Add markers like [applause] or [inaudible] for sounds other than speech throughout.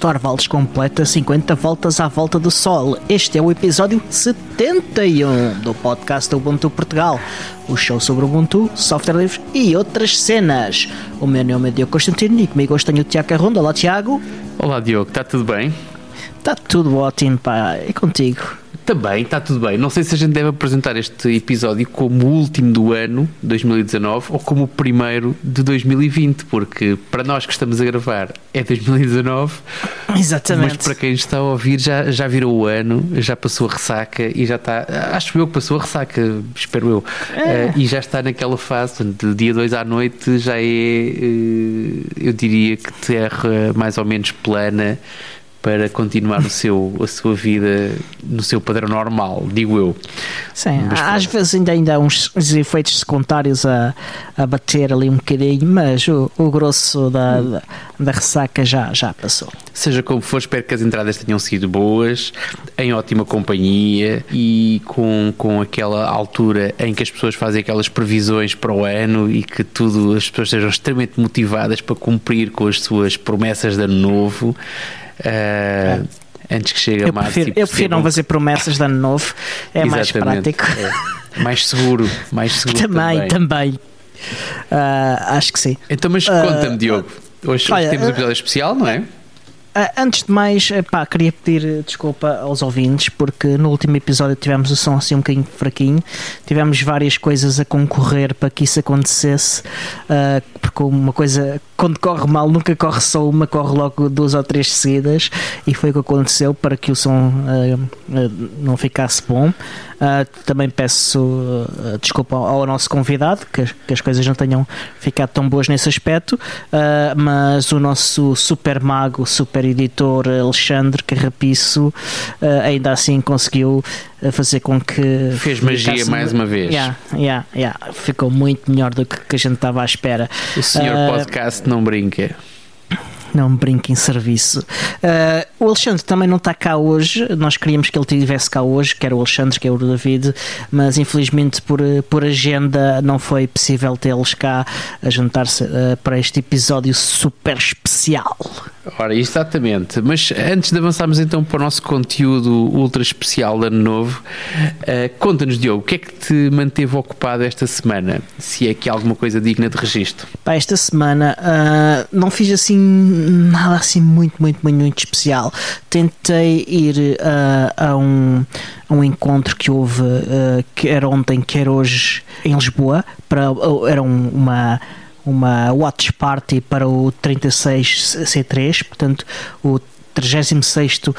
Torvalds completa 50 voltas à volta do Sol. Este é o episódio 71 do podcast Ubuntu Portugal, o show sobre Ubuntu, software livre e outras cenas. O meu nome é Diogo Constantino e comigo hoje tenho o Tiago Carrondo. Olá, Tiago. Olá, Diogo, está tudo bem? Está tudo ótimo, pá. E contigo? Também, está tudo bem. Não sei se a gente deve apresentar este episódio como o último do ano, 2019, ou como o primeiro de 2020, porque para nós que estamos a gravar é 2019. Exatamente. Mas para quem está a ouvir já, já virou o ano, já passou a ressaca e já está. Acho eu que passou a ressaca, espero eu. É. Uh, e já está naquela fase, de dia 2 à noite já é, uh, eu diria que terra mais ou menos plana para continuar o seu, a sua vida no seu padrão normal, digo eu. Sim, mas, às pronto. vezes ainda, ainda há uns, uns efeitos secundários a, a bater ali um bocadinho, mas o, o grosso da, da, da, ressaca já, já passou. Seja como for, espero que as entradas tenham sido boas, em ótima companhia e com, com aquela altura em que as pessoas fazem aquelas previsões para o ano e que tudo, as pessoas sejam extremamente motivadas para cumprir com as suas promessas de ano novo. Uh, antes que chegue eu a março. Prefiro, eu prefiro não fazer promessas de ano novo, é mais prático. É. Mais seguro, mais seguro. [laughs] também, também. também. Uh, acho que sim. Então, mas conta-me, uh, Diogo. Hoje, olha, temos um episódio especial, não é? Antes de mais, pá, queria pedir desculpa aos ouvintes porque no último episódio tivemos o som assim um bocadinho fraquinho, tivemos várias coisas a concorrer para que isso acontecesse, porque uma coisa, quando corre mal, nunca corre só uma, corre logo duas ou três seguidas, e foi o que aconteceu para que o som uh, não ficasse bom. Uh, também peço uh, desculpa ao, nosso convidado, que, que, as coisas não tenham ficado tão boas nesse aspecto, uh, mas o nosso super mago, super editor Alexandre Carrapiço ainda assim conseguiu fazer com que. Fez magia mais uma vez. Yeah, yeah, yeah. Ficou muito melhor do que, que a gente estava à espera. O senhor podcast não brinca não brinque em serviço. Uh, o Alexandre também não está cá hoje, nós queríamos que ele estivesse cá hoje, que era o Alexandre, que é o David, mas infelizmente por, por agenda não foi possível tê-los cá a juntar-se uh, para este episódio super especial. Ora, exatamente. Mas antes de avançarmos então para o nosso conteúdo ultra especial de Ano Novo, uh, conta-nos, Diogo, o que é que te manteve ocupado esta semana? Se é que há alguma coisa digna de registro. Pá, esta semana uh, não fiz assim nada assim muito, muito, muito, muito especial. Tentei ir uh, a um um encontro que houve, uh, que era ontem, quer hoje, em Lisboa, para, era um, uma uma watch party para o 36C3, portanto, o 36 uh,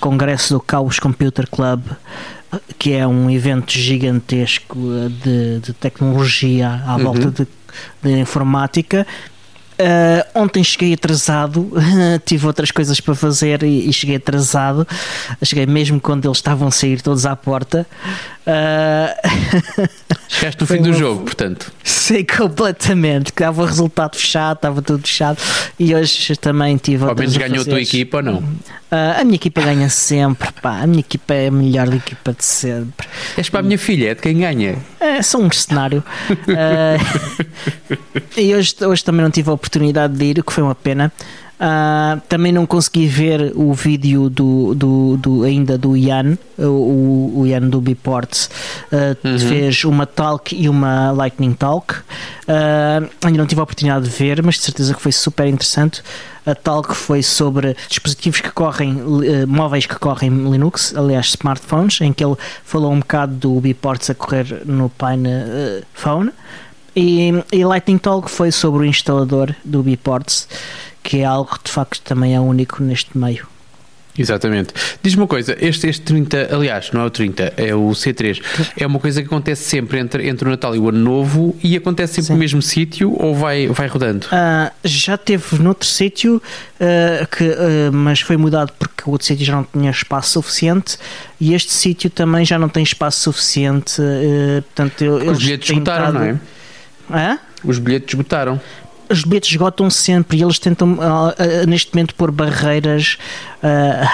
Congresso do Chaos Computer Club, que é um evento gigantesco de, de tecnologia à uhum. volta de, de informática Uh, ontem cheguei atrasado, [laughs] tive outras coisas para fazer e, e, cheguei atrasado. Cheguei mesmo quando eles estavam a sair todos à porta. Uh... [laughs] Chegaste no fim do jogo, portanto. Sei completamente. Estava o resultado fechado, estava tudo fechado. E hoje também tive. Ao menos ganhou a tua equipa ou não? Uh, a minha equipa ganha sempre, pá. A minha equipa é a melhor equipa de sempre. És para a minha filha, é de quem ganha. É, sou um mercenário. uh, [laughs] e hoje, hoje também não tive a oportunidade de ir, o que foi uma pena. Uh, também não consegui ver o vídeo do, do, do ainda do Ian, o, o Ian do Biports uh, uhum. fez uma talk e uma lightning talk. Uh, ainda não tive a oportunidade de ver, mas de certeza que foi super interessante. A talk foi sobre dispositivos que correm, móveis que correm Linux, aliás, smartphones, em que ele falou um bocado do Biports a correr no Pine Phone. E, e Lightning Talk foi sobre o instalador do Biports que é algo que de facto também é único neste meio. Exatamente. Diz-me uma coisa, este, este 30, aliás, não é o 30, é o C3, é uma coisa que acontece sempre entre, entre o Natal e o Ano Novo e acontece sempre Sim. no mesmo sítio ou vai, vai rodando? Uh, já teve noutro sítio, uh, que, uh, mas foi mudado porque o outro sítio já não tinha espaço suficiente e este sítio também já não tem espaço suficiente. portanto, eu, Os bilhetes esgotaram, não é? Hã? Os bilhetes esgotaram os bilhetes esgotam sempre e eles tentam uh, uh, neste momento pôr barreiras uh,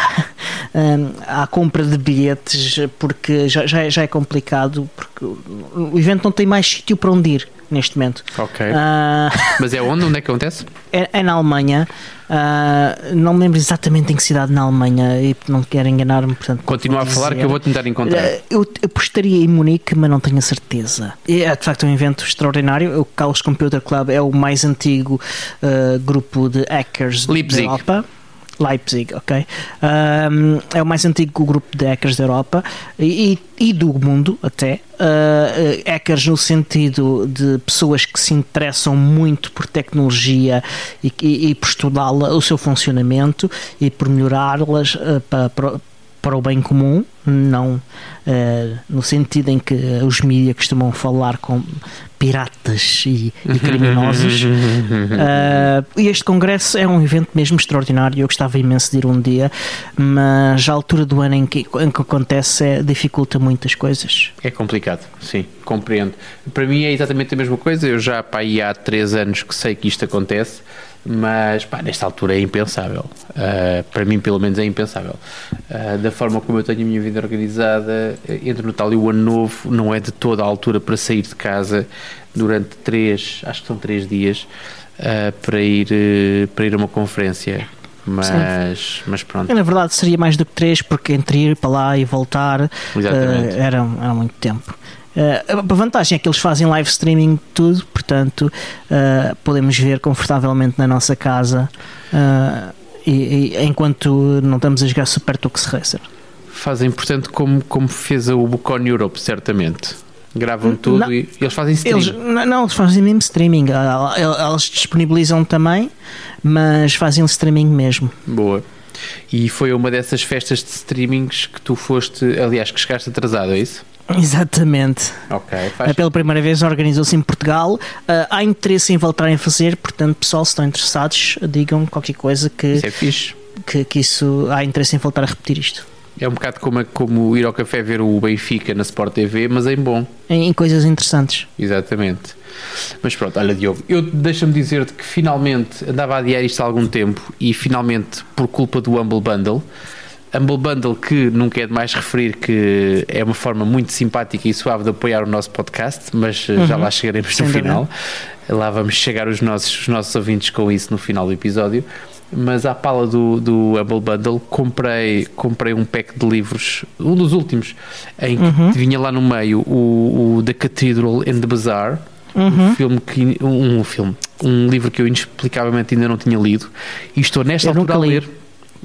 [laughs] à compra de bilhetes porque já, já, é, já é complicado porque o evento não tem mais sítio para onde ir neste momento. Ok. Ah, [laughs] Mas é onde? Onde é que acontece? é, é na Alemanha. Ah, não me lembro exatamente em que cidade na Alemanha e não quero enganar-me. Portanto, Continua a falar dizer. que eu vou tentar encontrar. Eh, Eu apostaria em Munique, mas não tenho a certeza. E É de facto um evento extraordinário. O Carlos Computer Club é o mais antigo eh, grupo de hackers Leipzig. da Europa. Leipzig, ok. Ahm, é o mais antigo grupo de hackers da Europa e, e- do mundo até. Eh, hackers no sentido de pessoas que se interessam muito por tecnologia e, e, e por estudá-la, o seu funcionamento e por melhorá-las ah, para, para, para o bem comum, não eh, no sentido em que os mídias costumam falar com piratas e, e criminosos. [laughs] Eh, e este congresso é um evento mesmo extraordinário. Eu gostava imenso de ir um dia, mas a altura do ano em que, em que acontece é, dificulta muitas coisas. É complicado, sim, compreendo. Para mim é exatamente a mesma coisa. Eu já pá, há três anos que sei que isto acontece, mas pá, nesta altura é impensável. Ah, para mim, pelo menos, é impensável. Ah, da forma como eu tenho a minha vida organizada, entre o Natal e o Ano Novo, não é de toda a altura para sair de casa durante três, acho que são três dias, ah, para, ir, para ir a uma conferência. Mas, mas pronto. E, na verdade seria mais do que três, porque entre ir para lá e voltar era, era muito tempo. Eh, a vantagem é que eles fazem live streaming de tudo, portanto eh, podemos ver confortavelmente na nossa casa eh, e, e- enquanto não estamos a jogar Super Tux Racer. Fazem, portanto, como, como fez o Bucon Europe, certamente. Gravam tudo Não. e eles fazem stream. Eles, não, eles fazem mesmo streaming. Ah, Eles disponibilizam também, mas fazem streaming mesmo. Boa. E foi uma dessas festas de streamings que tu foste, aliás, que chegaste atrasado, é isso? Exatamente. Ok, É faz. Pela primeira vez organizou-se em Portugal. Ah, há interesse em voltarem a fazer, portanto, pessoal, se estão interessados, digam qualquer coisa que, Isso é fixe. que, que isso há interesse em voltar a repetir isto. É um bocado como, como ir ao café ver o Benfica na Sport TV, mas em bom. Em, em coisas interessantes. Exatamente. Mas pronto, olha Diogo, eu deixa-me dizer-te que finalmente andava a adiar isto há algum tempo e finalmente por culpa do Humble Bundle, Humble Bundle que nunca é demais referir que é uma forma muito simpática e suave de apoiar o nosso podcast, mas eh, já lá chegaremos Sem no dúvida. final. Lá vamos chegar os nossos, os nossos ouvintes com isso no final do episódio. Mas à pala do, do Humble Bundle comprei, comprei um pack de livros, um dos últimos, em que vinha lá no meio o, o The Cathedral and the Bazaar, um filme que um, um filme, um livro que eu inexplicavelmente ainda não tinha lido e estou nesta Eu altura a ler.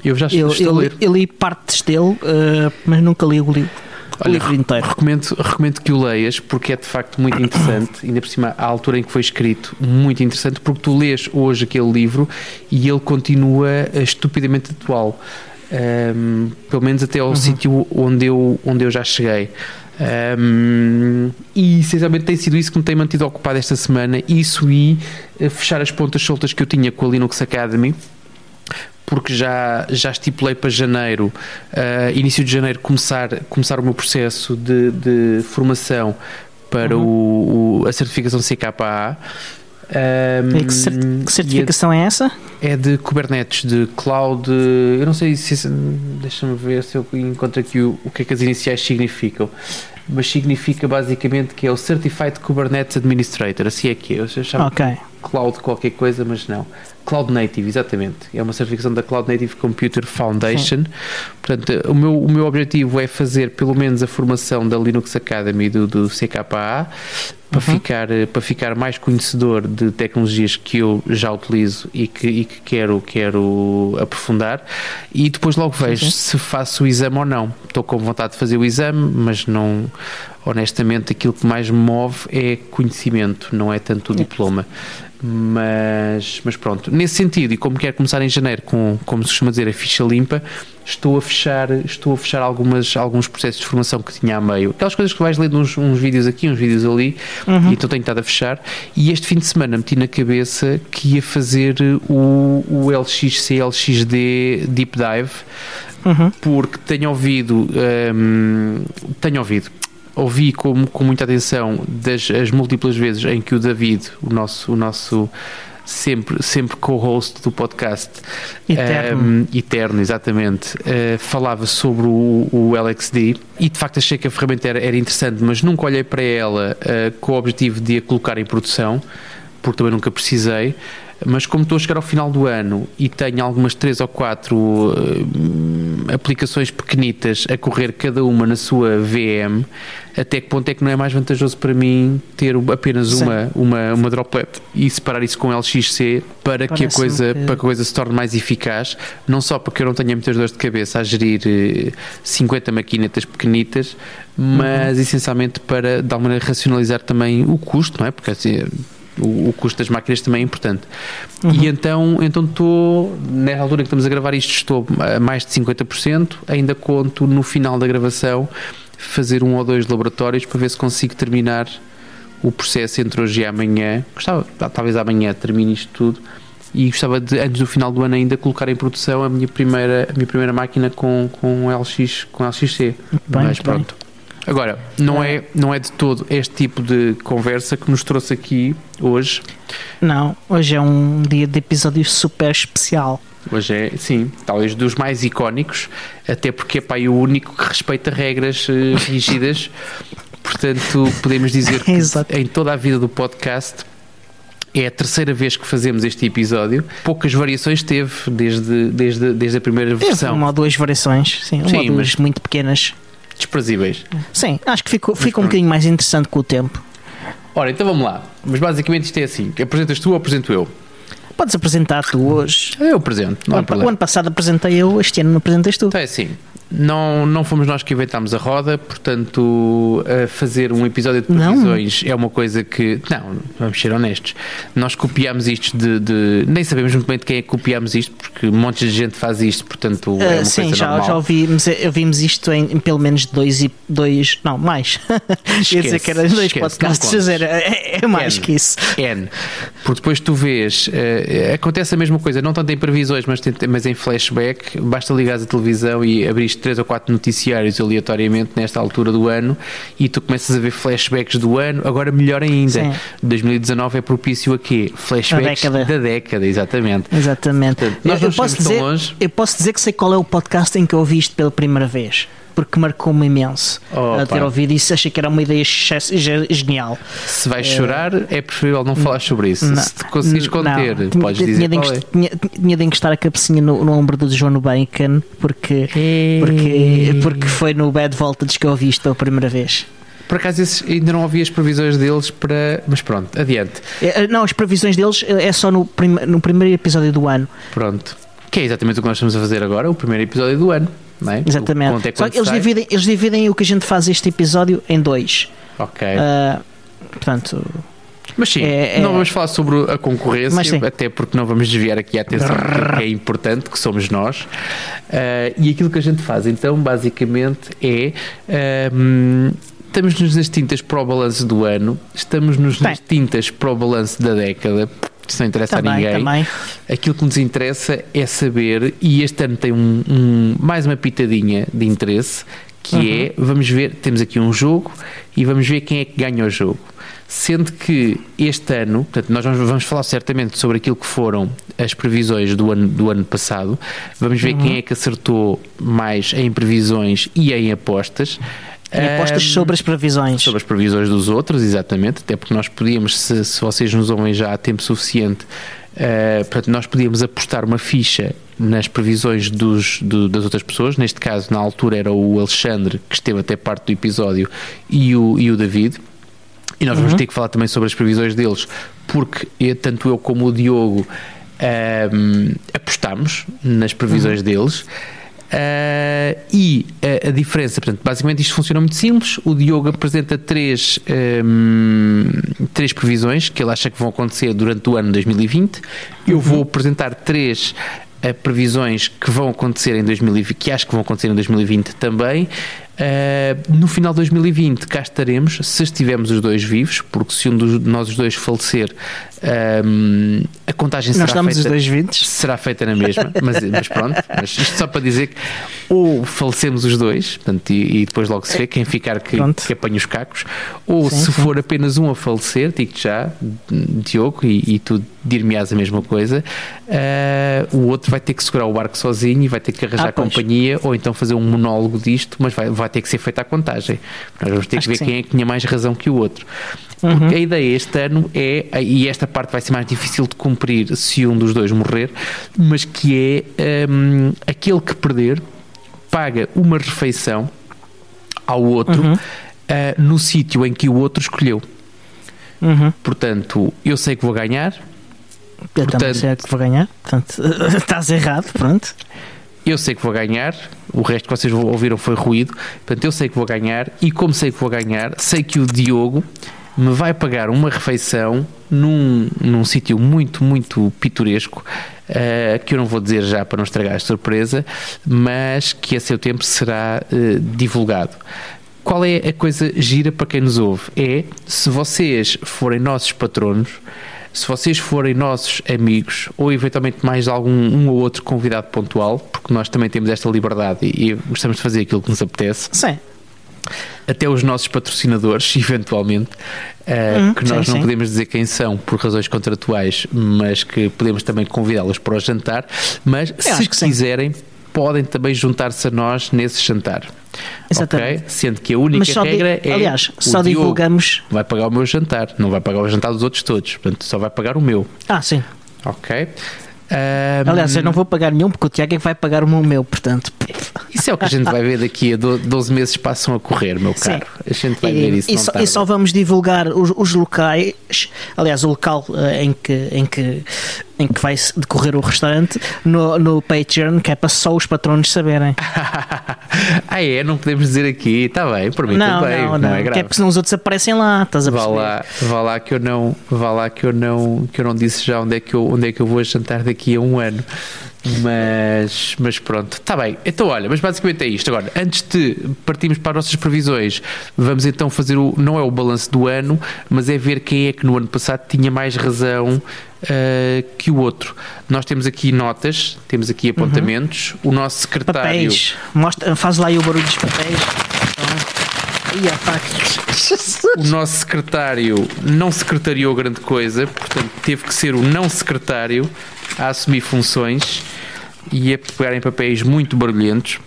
Eu já Eu, estou eu, a li- ler. eu li partes dele, ah, mas nunca li o livro, o livro inteiro. Recomendo, recomendo que o leias porque é de facto muito interessante, ainda por cima, a altura em que foi escrito, muito interessante, porque tu lês hoje aquele livro e ele continua eh, estupidamente atual. Ahm, pelo menos até ao sítio onde eu, onde eu já cheguei. Ahm, e essencialmente tem sido isso que me tem mantido ocupado esta semana. Isso e eh, fechar as pontas soltas que eu tinha com a Linux Academy porque já, já estipulei para janeiro, ah, início de janeiro, começar, começar o meu processo de, de formação para o, o- a certificação CKA. Um, que, cer- que certificação é essa? é de Kubernetes, de Cloud. Eu não sei se. Deixa-me ver se eu encontro aqui o, o que é que as iniciais significam. Mas significa basicamente que é o Certified Kubernetes Administrator. Assim é que é. Eu chamo Ok. Cloud qualquer coisa, mas não. Cloud Native, exatamente. É uma certificação da Cloud Native Computer Foundation. Portanto, o meu, o meu objetivo é fazer pelo menos a formação da Linux Academy do, do CKA para, ficar, eh, para ficar mais conhecedor de tecnologias que eu já utilizo e que, e que quero, quero aprofundar. E depois logo vejo sim. se faço o exame ou não. Estou com vontade de fazer o exame, mas não. Honestamente, aquilo que mais me move é conhecimento, não é tanto o diploma. Mas, mas pronto, nesse sentido, e como quero começar em janeiro com, como se costuma dizer, a ficha limpa, estou a fechar, estou a fechar algumas, alguns processos de formação que tinha a meio. Aquelas coisas que vais lendo uns, uns vídeos aqui, uns vídeos ali, e então tenho estado a fechar. E este fim de semana meti na cabeça que ia fazer o, o LXC, LXD Deep Dive, Uhum. porque tenho ouvido, hum, tenho ouvido, ouvi com, com muita atenção das as múltiplas vezes em que o David, o nosso, o nosso sempre, sempre co-host do podcast. Eterno. Um, eterno, exatamente. Uh, falava sobre o, o, LXD e de facto achei que a ferramenta era, era interessante, mas nunca olhei para ela uh, com o objetivo de a colocar em produção, porque também nunca precisei mas como estou a chegar ao final do ano e tenho algumas três ou quatro uh, aplicações pequenitas a correr cada uma na sua VM, até que ponto é que não é mais vantajoso para mim ter apenas uma, uma, uma droplet e separar isso com LXC para que a, coisa, que... para que a coisa se torne mais eficaz, não só porque eu não tenha muitas dores de cabeça a gerir 50 uh, maquinetas pequenitas, mas uhum. essencialmente para de alguma maneira racionalizar também o custo, não é? Porque assim, o, o, custo das máquinas também é importante. Uhum. E então então estou, nessa altura que estamos a gravar isto, estou a mais de 50%, ainda conto no final da gravação fazer um ou dois laboratórios para ver se consigo terminar o processo entre hoje e amanhã. Gostava, talvez amanhã termine isto tudo e gostava de, antes do final do ano ainda, colocar em produção a minha primeira, a minha primeira máquina com, com, LX, com LXC. Bem, Mas pronto. Bem. Agora, não é, não é de todo este tipo de conversa que nos trouxe aqui hoje. Não, hoje é um dia de episódio super especial. Hoje é, sim, talvez dos mais icónicos, até porque é pai o único que respeita regras uh, [laughs] rígidas. Portanto, podemos dizer que [laughs] em toda a vida do podcast é a terceira vez que fazemos este episódio. Poucas variações teve desde, desde, desde a primeira teve versão. Uma ou duas variações, sim, uma sim, ou duas mas... muito pequenas desprezíveis. Sim, acho que ficou, fica um bocadinho mais interessante com o tempo. Ora, então vamos lá. Mas basicamente isto é assim: apresentas tu ou apresento eu? Podes apresentar tu hoje. Eu apresento. Não o, ano passado apresentei eu, este ano não apresentas tu. Então é assim. Não, não fomos nós que inventámos a roda, portanto, fazer um episódio de previsões não. é uma coisa que. Não, vamos ser honestos. Nós copiámos isto de, de, Nem sabemos muito bem de quem é que copiámos isto, porque um monte de gente faz isto, portanto, uh, é uma sim, coisa já, normal. já ouvimos, ouvimos isto em, em, pelo menos dois e dois. Não, mais. [laughs] Quer dizer que era dois esquece, podcasts, era, é, é, mais N, que isso. N. Porque depois tu vês, uh, acontece a mesma coisa, não tanto em previsões, mas, mas em flashback, basta ligar a televisão e abrir três ou quatro noticiários aleatoriamente nesta altura do ano e tu começas a ver flashbacks do ano, agora melhor ainda. Sim. 2019 é propício a quê? Flashbacks década. da década, exatamente. Exatamente. Portanto, nós eu, eu posso dizer, eu posso dizer que sei qual é o podcast em que eu ouvi isto pela primeira vez porque marcou-me imenso oh, a ter ouvido isso. Achei que era uma ideia genial. Se vais chorar, é preferível não falar sobre isso. Não, Se te conseguires conter, não, podes tinha, dizer. Tinha de, é. tinha, tinha de encostar a cabecinha no, no ombro do João Bacon, porque, porque, porque foi no Bad Voltage que eu ouvi isto pela primeira vez. Por acaso esses, ainda não ouvi as previsões deles para. Mas pronto, adiante. É, não, as previsões deles é só no, prim, no primeiro episódio do ano. Pronto. Que é exatamente o que nós estamos a fazer agora, o primeiro episódio do ano. É? Exatamente. É Só que eles dividem, eles dividem o que a gente faz este episódio em dois. Ok. Uh, portanto. Mas sim, é, não é... vamos falar sobre a concorrência, até porque não vamos desviar aqui a atenção que é importante, que somos nós. Uh, e aquilo que a gente faz, então, basicamente, é. Uh, estamos-nos nas tintas para o balanço do ano, estamos-nos nas tintas para o balanço da década isso não interessa também, a ninguém. Também. Aquilo que nos interessa é saber, e este ano tem um, um mais uma pitadinha de interesse, que uhum. é, vamos ver, temos aqui um jogo e vamos ver quem é que ganha o jogo. Sendo que este ano, portanto, nós vamos falar certamente sobre aquilo que foram as previsões do ano, do ano passado, vamos ver uhum. quem é que acertou mais em previsões e em apostas. Em apostas um, sobre as previsões. Sobre as previsões dos outros, exatamente, até porque nós podíamos, se, se vocês nos ouvem já há tempo suficiente, uh, portanto, nós podíamos apostar uma ficha nas previsões dos, do, das outras pessoas. Neste caso, na altura, era o Alexandre, que esteve até parte do episódio, e o, e o David. E nós vamos uhum. ter que falar também sobre as previsões deles, porque tanto eu como o Diogo um, apostamos nas previsões uhum. deles. Uh, e a, a, diferença, portanto, basicamente isto funciona muito simples. O Diogo apresenta três, um, três previsões que ele acha que vão acontecer durante o ano 2020. Eu uhum. vou apresentar três uh, previsões que vão acontecer em 2020, que acho que vão acontecer em 2020 também. Uh, no final de 2020 cá estaremos, se estivermos os dois vivos, porque se um de nós os dois falecer, um, a contagem será feita, será feita na mesma, mas, mas pronto, mas isto só para dizer que ou falecemos os dois, portanto, e, e depois logo se vê quem ficar que, que apanha os cacos, ou sim, se sim. for apenas um a falecer, digo-te já, Diogo, e, e tu dir-me-ás a mesma coisa, uh, o outro vai ter que segurar o barco sozinho e vai ter que arranjar ah, companhia, ou então fazer um monólogo disto, mas vai, vai ter que ser feita a contagem. Nós vamos ter Acho que ver que quem é que tinha mais razão que o outro. Porque uhum. a ideia este ano é, e esta parte vai ser mais difícil de cumprir se um dos dois morrer, mas que é um, aquele que perder paga uma refeição ao outro uhum. uh, no sítio em que o outro escolheu. Uhum. Portanto, eu sei que vou ganhar. Eu portanto, também sei que vou ganhar. Portanto, [laughs] estás errado, pronto. Eu sei que vou ganhar, o resto que vocês ouviram foi ruído. Portanto, eu sei que vou ganhar, e como sei que vou ganhar, sei que o Diogo me vai pagar uma refeição num, num sítio muito, muito pitoresco, uh, que eu não vou dizer já para não estragar a surpresa, mas que a seu tempo será uh, divulgado. Qual é a coisa gira para quem nos ouve? É se vocês forem nossos patronos, se vocês forem nossos amigos ou eventualmente mais algum um ou outro convidado pontual, porque nós também temos esta liberdade e, e gostamos de fazer aquilo que nos apetece. Sim até os nossos patrocinadores, [laughs] eventualmente, uh, uhum, que nós sim, não sim. podemos dizer quem são por razões contratuais, mas que podemos também convidá-los para o jantar. Mas Eu se quiserem, sim. Podem também juntar-se a nós nesse jantar. Exatamente. Okay? Sendo que a única regra é. Aliás, só divulgamos. Vai pagar o meu jantar, não vai pagar o jantar dos outros todos, portanto, só vai pagar o meu. Ah, sim. Ok. Um... Aliás, eu não vou pagar nenhum porque o Tiago é que vai pagar o meu, portanto. Isso é o que a gente vai ver daqui a 12 meses passam a correr, meu caro. Sim. A gente vai e, ver isso. E só, e só, vamos divulgar os, os, locais, aliás, o local uh, em, que, em, que, em que vai decorrer o restaurante no, no Patreon, que é para só os patronos saberem. [laughs] ah, é? Não podemos dizer aqui, está bem, por mim não, também. Não, não, não é grave. Que é porque senão os outros aparecem lá, estás a perceber? Vá lá, vá lá que eu não, vá lá que eu não, que eu não disse já onde é que eu, onde é que eu vou jantar daqui a um ano. Mas, mas pronto, está bem. Então, olha, mas basicamente é isto. Agora, antes de partirmos para as nossas previsões, vamos então fazer o. Não é o balanço do ano, mas é ver quem é que no ano passado tinha mais razão uh, que o outro. Nós temos aqui notas, temos aqui apontamentos. Uhum. O nosso secretário. Papéis. Mostra, faz lá aí o barulho dos papéis. O nosso secretário não secretariou grande coisa, portanto teve que ser o não secretário a assumir funções e a pegar em papéis muito barulhentos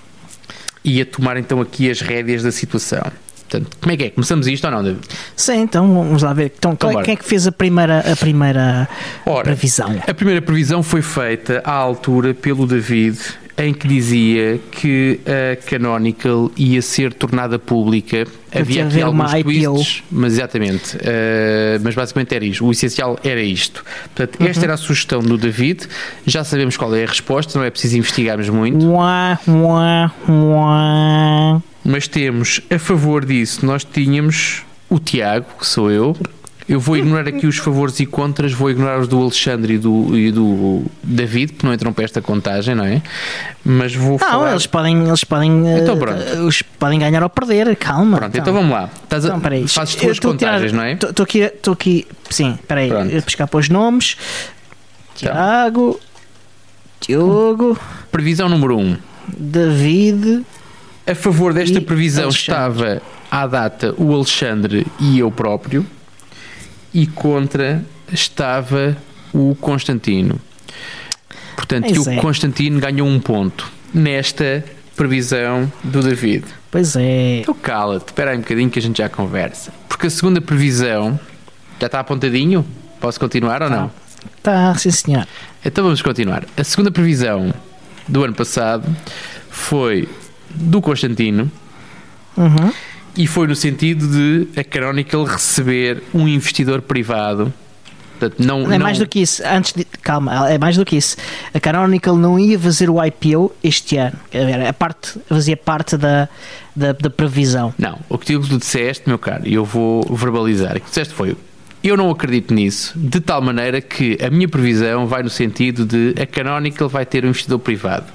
e a tomar então aqui as rédeas da situação. Portanto, como é que é? Começamos isto ou não, David? Sim, então vamos lá ver. Então, então quem é que fez a primeira, a primeira Ora, previsão? A primeira previsão foi feita à altura pelo David em que dizia que a Canonical ia ser tornada pública. Havia aqui alguns twists, mas exatamente, uh, mas basicamente era isto. O essencial era isto. Portanto, uhum. esta era a sugestão do David. Já sabemos qual é a resposta, não é preciso investigarmos muito. Uá, uá, uá. Mas temos a favor disso, nós tínhamos o Tiago, que sou eu, eu vou ignorar aqui os favores e contras, vou ignorar os do Alexandre e do, e do David, porque não entram para esta contagem, não é? Mas vou não, falar. eles podem, eles podem, então, uh, os podem ganhar ou perder, calma. Pronto, então, então vamos lá. Estás então, peraí. Fazes tuas contagens, tirar, não é? Estou aqui, estou aqui, sim, espera aí, a pescar para os nomes. Então. Tiago, Diogo. Previsão número 1. Um. David. A favor desta previsão Alexandre. estava à data o Alexandre e eu próprio e contra estava o Constantino. Portanto, pois o é. Constantino ganhou um ponto nesta previsão do David. Pois é. Então cala-te, espera aí um bocadinho que a gente já conversa. Porque a segunda previsão já está apontadinho? Posso continuar ou tá. não? Está, sim senhor. Então vamos continuar. A segunda previsão do ano passado foi do Constantino. Uhum e foi no sentido de a Canonical receber um investidor privado. Portanto, não, é não... mais do que isso. Antes de, calma, é mais do que isso. A Canonical não ia fazer o IPO este ano. A parte, fazia parte da, da, da previsão. Não, o que tu disseste, meu caro, e eu vou verbalizar. O que tu disseste foi: eu não acredito nisso, de tal maneira que a minha previsão vai no sentido de a Canonical vai ter um investidor privado.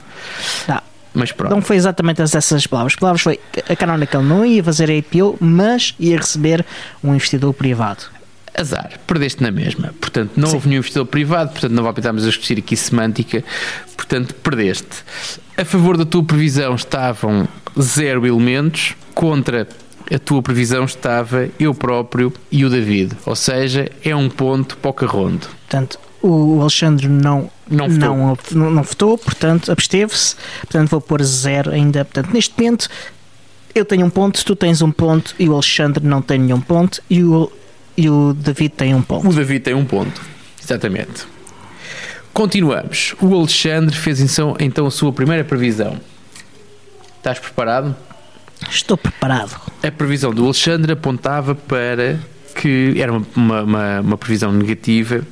Não. Mas pronto. Não foi exatamente essas palavras. As palavras foi a Canonical não ia fazer a IPO, mas ia receber um investidor privado. Azar, perdeste na mesma. Portanto, não Sim. houve nenhum investidor privado, portanto, não voltámos a discutir aqui semântica, portanto, perdeste. A favor da tua previsão estavam zero elementos, contra a tua previsão estava eu próprio e o David. Ou seja, é um ponto para o carrondo. Portanto, o Alexandre não, Não votou. não, não, não votou, portanto, absteve-se. Portanto, vou pôr zero ainda. Portanto, neste momento, eu tenho um ponto, tu tens um ponto e o Alexandre não tem nenhum ponto e o, e o David tem um ponto. O David tem um ponto. Exatamente. Continuamos. O Alexandre fez então, então a sua primeira previsão. Estás preparado? Estou preparado. A previsão do Alexandre apontava para que era uma, uma, uma- previsão negativa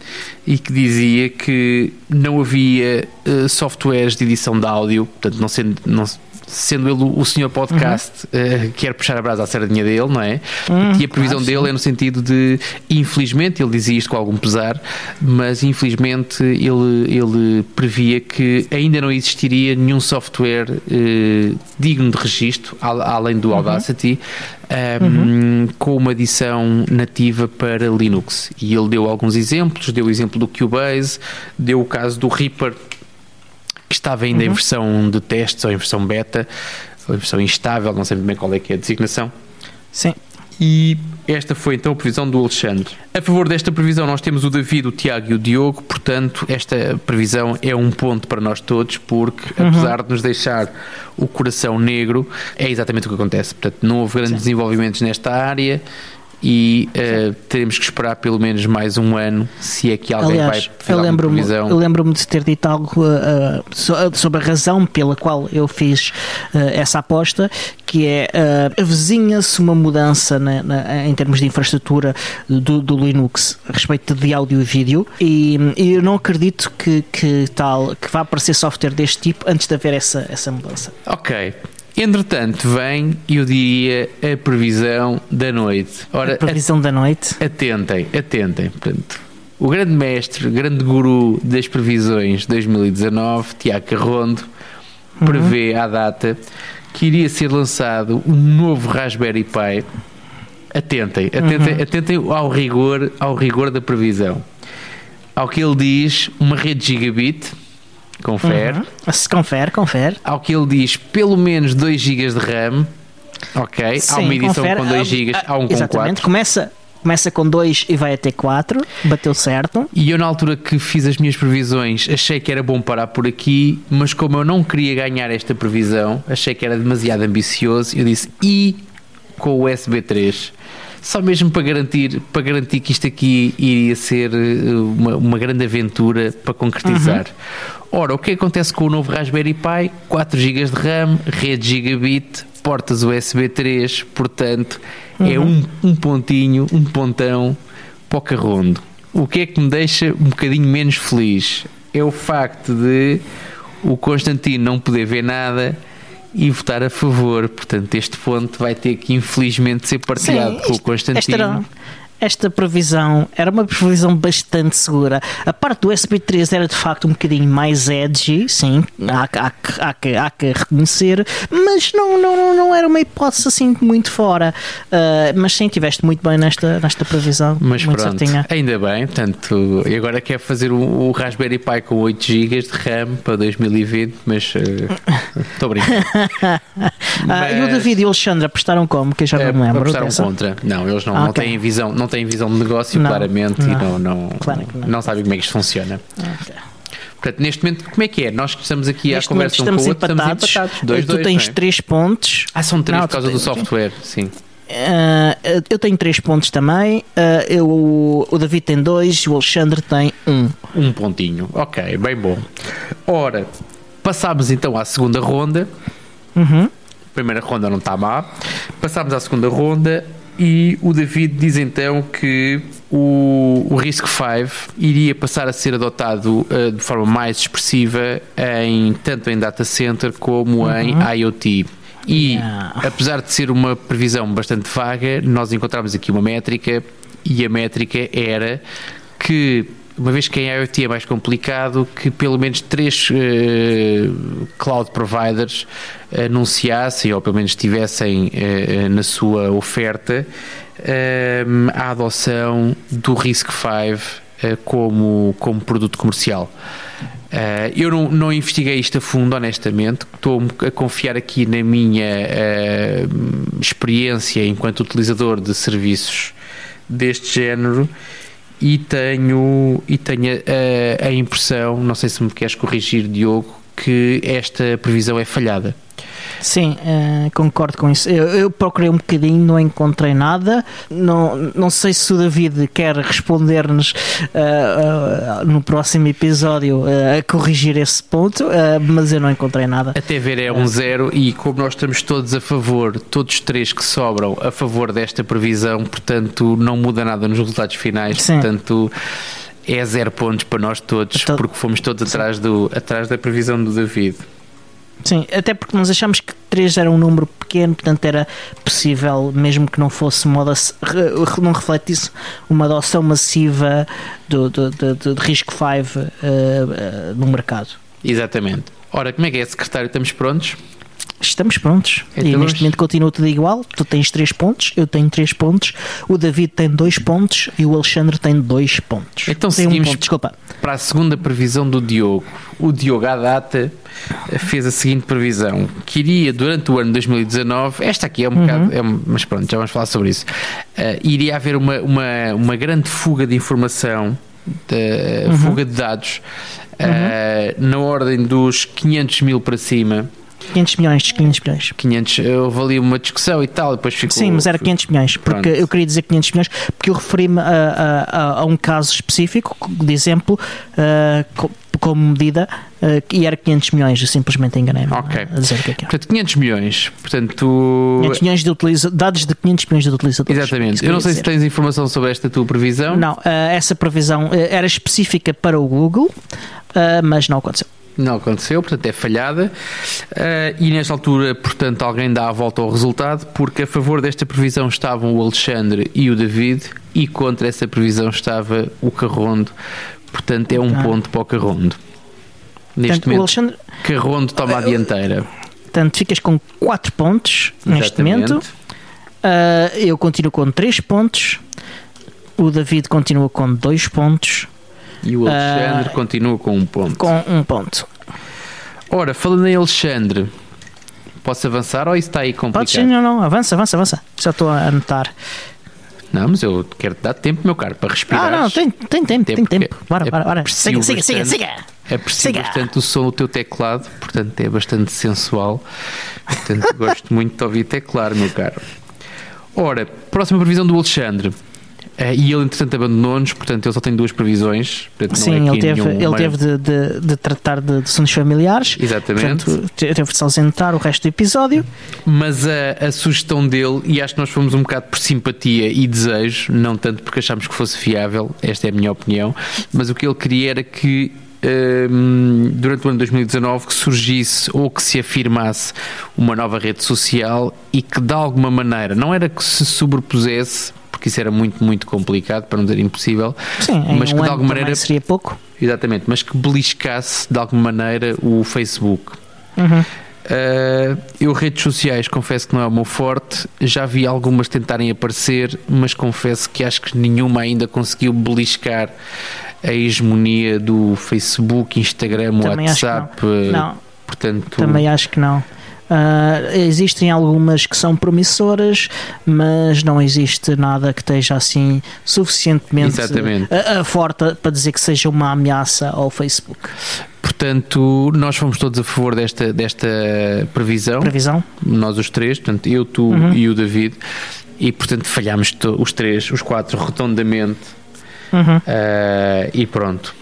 e que dizia que não havia eh, softwares de edição de áudio, portanto, não sendo, não, sendo ele o, senhor podcast, eh, quer puxar a brasa à sardinha dele, não é? Hum, e a previsão claro, dele sim. é no sentido de, infelizmente, ele dizia isto com algum pesar, mas infelizmente ele, ele previa que ainda não existiria nenhum software eh, digno de registro, al- além Uhum. do Audacity, ehm, com uma edição nativa para Linux. E ele deu alguns exemplos, deu o exemplo do Cubase, deu o caso do Reaper, que estava ainda em Uhum. versão de testes ou em versão beta, ou em versão instável, não sei bem qual é que é a designação. Sim. E esta foi então a previsão do Alexandre. A favor desta previsão, nós temos o David, o Tiago e o Diogo, portanto, esta previsão é um ponto para nós todos, porque apesar de nos deixar o coração negro, é exatamente o que acontece. Portanto, não houve grandes desenvolvimentos nesta área e eh, teremos que esperar pelo menos mais um ano se é que alguém Aliás, vai fazer eu alguma lembro-me previsão. eu lembro-me de ter dito algo uh, uh, so- sobre a razão pela qual eu fiz uh, essa aposta, que é uh, avizinha-se uma mudança na- na- em termos de infraestrutura do, do Linux a respeito de áudio e vídeo, e, e eu não acredito que, que tal que vá aparecer software deste tipo antes de haver essa, essa mudança. Ok. Entretanto, vem, eu diria, a previsão da noite. Ora, A previsão da noite. Atentem, atentem. Portanto, o grande mestre, grande guru das previsões de 2019, Tiago Carrondo, prevê à data que iria ser lançado um novo Raspberry Pi. Atentem, atentem, atentem ao rigor, ao rigor da previsão. Ao que ele diz, uma rede gigabit, confere. Uhum. Se confere, confere. Ao que ele diz, pelo menos 2 GB de RAM. Ok, há Sim, uma edição confere. com 2 Ah, GB, ah, há um com Exatamente. 4. Começa, começa com 2 e vai até 4. Bateu certo. E eu, na altura que fiz as minhas previsões, achei que era bom parar por aqui, mas como eu não queria ganhar esta previsão, achei que era demasiado ambicioso, eu disse e com o USB 3. Só mesmo para garantir, para garantir que isto aqui iria ser eh, uma, uma grande aventura para concretizar. Ora, o que acontece com o novo Raspberry Pi? 4 GB de RAM, rede gigabit, portas USB 3, portanto, é um, um pontinho, um pontão para o carrondo. O que é que me deixa um bocadinho menos feliz é o facto de o Constantino não poder ver nada e votar a favor. Portanto, este ponto vai ter que infelizmente ser partilhado com o isto- Constantino. Esta, previsão era uma previsão bastante segura. A parte do SP3 era de facto um bocadinho mais edgy, sim, há, que- há, há, há que reconhecer, mas não, não, não, era uma hipótese assim muito fora. Ah, mas sim, tiveste muito bem nesta, nesta previsão. Mas muito pronto, certinha. ainda bem. Portanto, e agora quer fazer o, o Raspberry Pi com 8 GB de RAM para 2020, mas [laughs] estou brincando. Ah, e o Mas- David e o Alexandre apostaram como? Que eu já É, não me lembro. apostaram dessa. contra. Não, eles não, Ah, não ok. têm visão, não têm visão de negócio, Não, claramente, e não, não. não, Claro não. não sabem como é que isto funciona. Ok. Portanto, neste momento, como é que é? Nós que estamos aqui à Neste momento conversa um com o outro, empatados. estamos empatados. Dois, tu dois, tens não é? 3 pontos. Ah, são três Não, por causa do software, sim. Ah, eu tenho 3 pontos também. Ah, eu, o David tem 2 e o Alexandre tem 1. Um. Um pontinho. Ok, bem bom. Ora, passámos então à segunda ronda. Uhum. A primeira ronda não está má. Passámos à segunda ronda e o David diz então que o, o RISC V iria passar a ser adotado eh, de forma mais expressiva em, tanto em data center como em IoT. E Yeah. apesar de ser uma previsão bastante vaga, nós encontramos aqui uma métrica e a métrica era que uma vez que em IoT é mais complicado, que pelo menos três uh, cloud providers anunciassem ou pelo menos tivessem uh, na sua oferta uh, a adoção do RISC-V como, como produto comercial. Uh, eu não, não, investiguei isto a fundo, honestamente. Estou a confiar aqui na minha uh, experiência enquanto utilizador de serviços deste género e tenho, e tenho a, a impressão, não sei se me queres corrigir, Diogo, que esta previsão é falhada. Sim, uh, concordo com isso. Eu, eu, procurei um bocadinho, não encontrei nada. Não, não sei se o David quer responder-nos uh, no próximo episódio a corrigir esse ponto, mas eu não encontrei nada. Até ver é um zero e como nós estamos todos a favor, todos três que sobram a favor desta previsão, portanto não muda nada nos resultados finais, Sim. portanto é zero pontos para nós todos, então, porque fomos todos atrás, do, atrás da previsão do David. Sim, até porque nós achamos que 3 era um número pequeno, portanto era possível, mesmo que não fosse uma não refletisse uma adoção massiva do, do, do, do, risco 5 uh, uh, no mercado. Exatamente. Ora, como é que é, secretário? Estamos prontos? Estamos prontos. Então e neste momento continua tudo igual. Tu tens 3 pontos, eu tenho 3 pontos, o David tem 2 pontos e o Alexandre tem 2 pontos. Então tem seguimos um ponto, desculpa. para a segunda previsão do Diogo. O Diogo, à data, fez a seguinte previsão: que iria durante o ano 2019, esta aqui é um uhum. bocado, é, mas pronto, já vamos falar sobre isso. Uh, iria haver uma, uma, uma grande fuga de informação, de, uhum. fuga de dados, uh, na ordem dos 500 mil para cima 500 milhões, 500 milhões. 500, houve ali uma discussão e tal, depois ficou... Sim, mas era 500 milhões, porque Pronto. eu queria dizer 500 milhões, porque eu referi-me a, a, a, um caso específico, de exemplo, uh, como medida, uh, e era 500 milhões, eu simplesmente enganei-me Ok. a dizer o que é que era. Portanto, 500 milhões, portanto... 500 milhões de utiliza dados de 500 milhões de utilizadores. Exatamente. Eu não sei dizer. se tens informação sobre esta tua previsão. Não, uh, essa previsão era específica para o Google, mas não aconteceu não aconteceu, portanto é falhada. Uh, e nesta altura, portanto, alguém dá a volta ao resultado, porque a favor desta previsão estavam o Alexandre e o David, e contra essa previsão estava o Carrondo. Portanto, é um ah. ponto para o Carrondo. Neste portanto, momento, Alexandre... Carrondo toma a eh, dianteira. Portanto, ficas com 4 pontos Exatamente. neste momento. Uh, eu continuo com 3 pontos. O David continua com 2 pontos. E o Alexandre uh, continua com um ponto. Com um ponto. Ora, falando em Alexandre, posso avançar ou isso está aí complicado? Pode sim, não, não, avança, avança, avança. Já estou a anotar. Não, mas eu quero te dar tempo, meu caro, para respirar. Ah, não, tem, tem tempo, tem tempo. Bora, é bora, bora. Siga, siga, siga, siga. É preciso bastante o som do teu teclado, portanto é bastante sensual. Portanto, gosto muito de ouvir teclar, meu caro. Ora, próxima previsão do Alexandre. Uh, e ele, entretanto, abandonou-nos, portanto, ele só tem duas previsões. Portanto, Sim, é ele teve, ele teve de, de, de, tratar de, de assuntos familiares. Exatamente. Portanto, teve de se ausentar o resto do episódio. Mas a, a, sugestão dele, e acho que nós fomos um bocado por simpatia e desejo, não tanto porque achámos que fosse fiável, esta é a minha opinião, mas o que ele queria era que ehm, durante o ano 2019 que surgisse ou que se afirmasse uma nova rede social e que de alguma maneira, não era que se sobrepusesse porque isso era muito, muito complicado, para não dizer impossível. Sim, mas um que de alguma maneira seria pouco. Exatamente, mas que beliscasse de alguma maneira o Facebook. Uhum. Uh, eu, redes sociais, confesso que não é o meu forte. Já vi algumas tentarem aparecer, mas confesso que acho que nenhuma ainda conseguiu beliscar a hegemonia do Facebook, Instagram, Também WhatsApp. não. não. Portanto, Também acho que não. Uh, existem algumas que são promissoras, mas não existe nada que esteja assim suficientemente uh, uh, forte para dizer que seja uma ameaça ao Facebook. Portanto, nós fomos todos a favor desta, desta previsão. Previsão. Nós os três, portanto, eu, tu uhum. e o David. E, portanto, falhámos os três, os quatro, redondamente. Uhum. e pronto.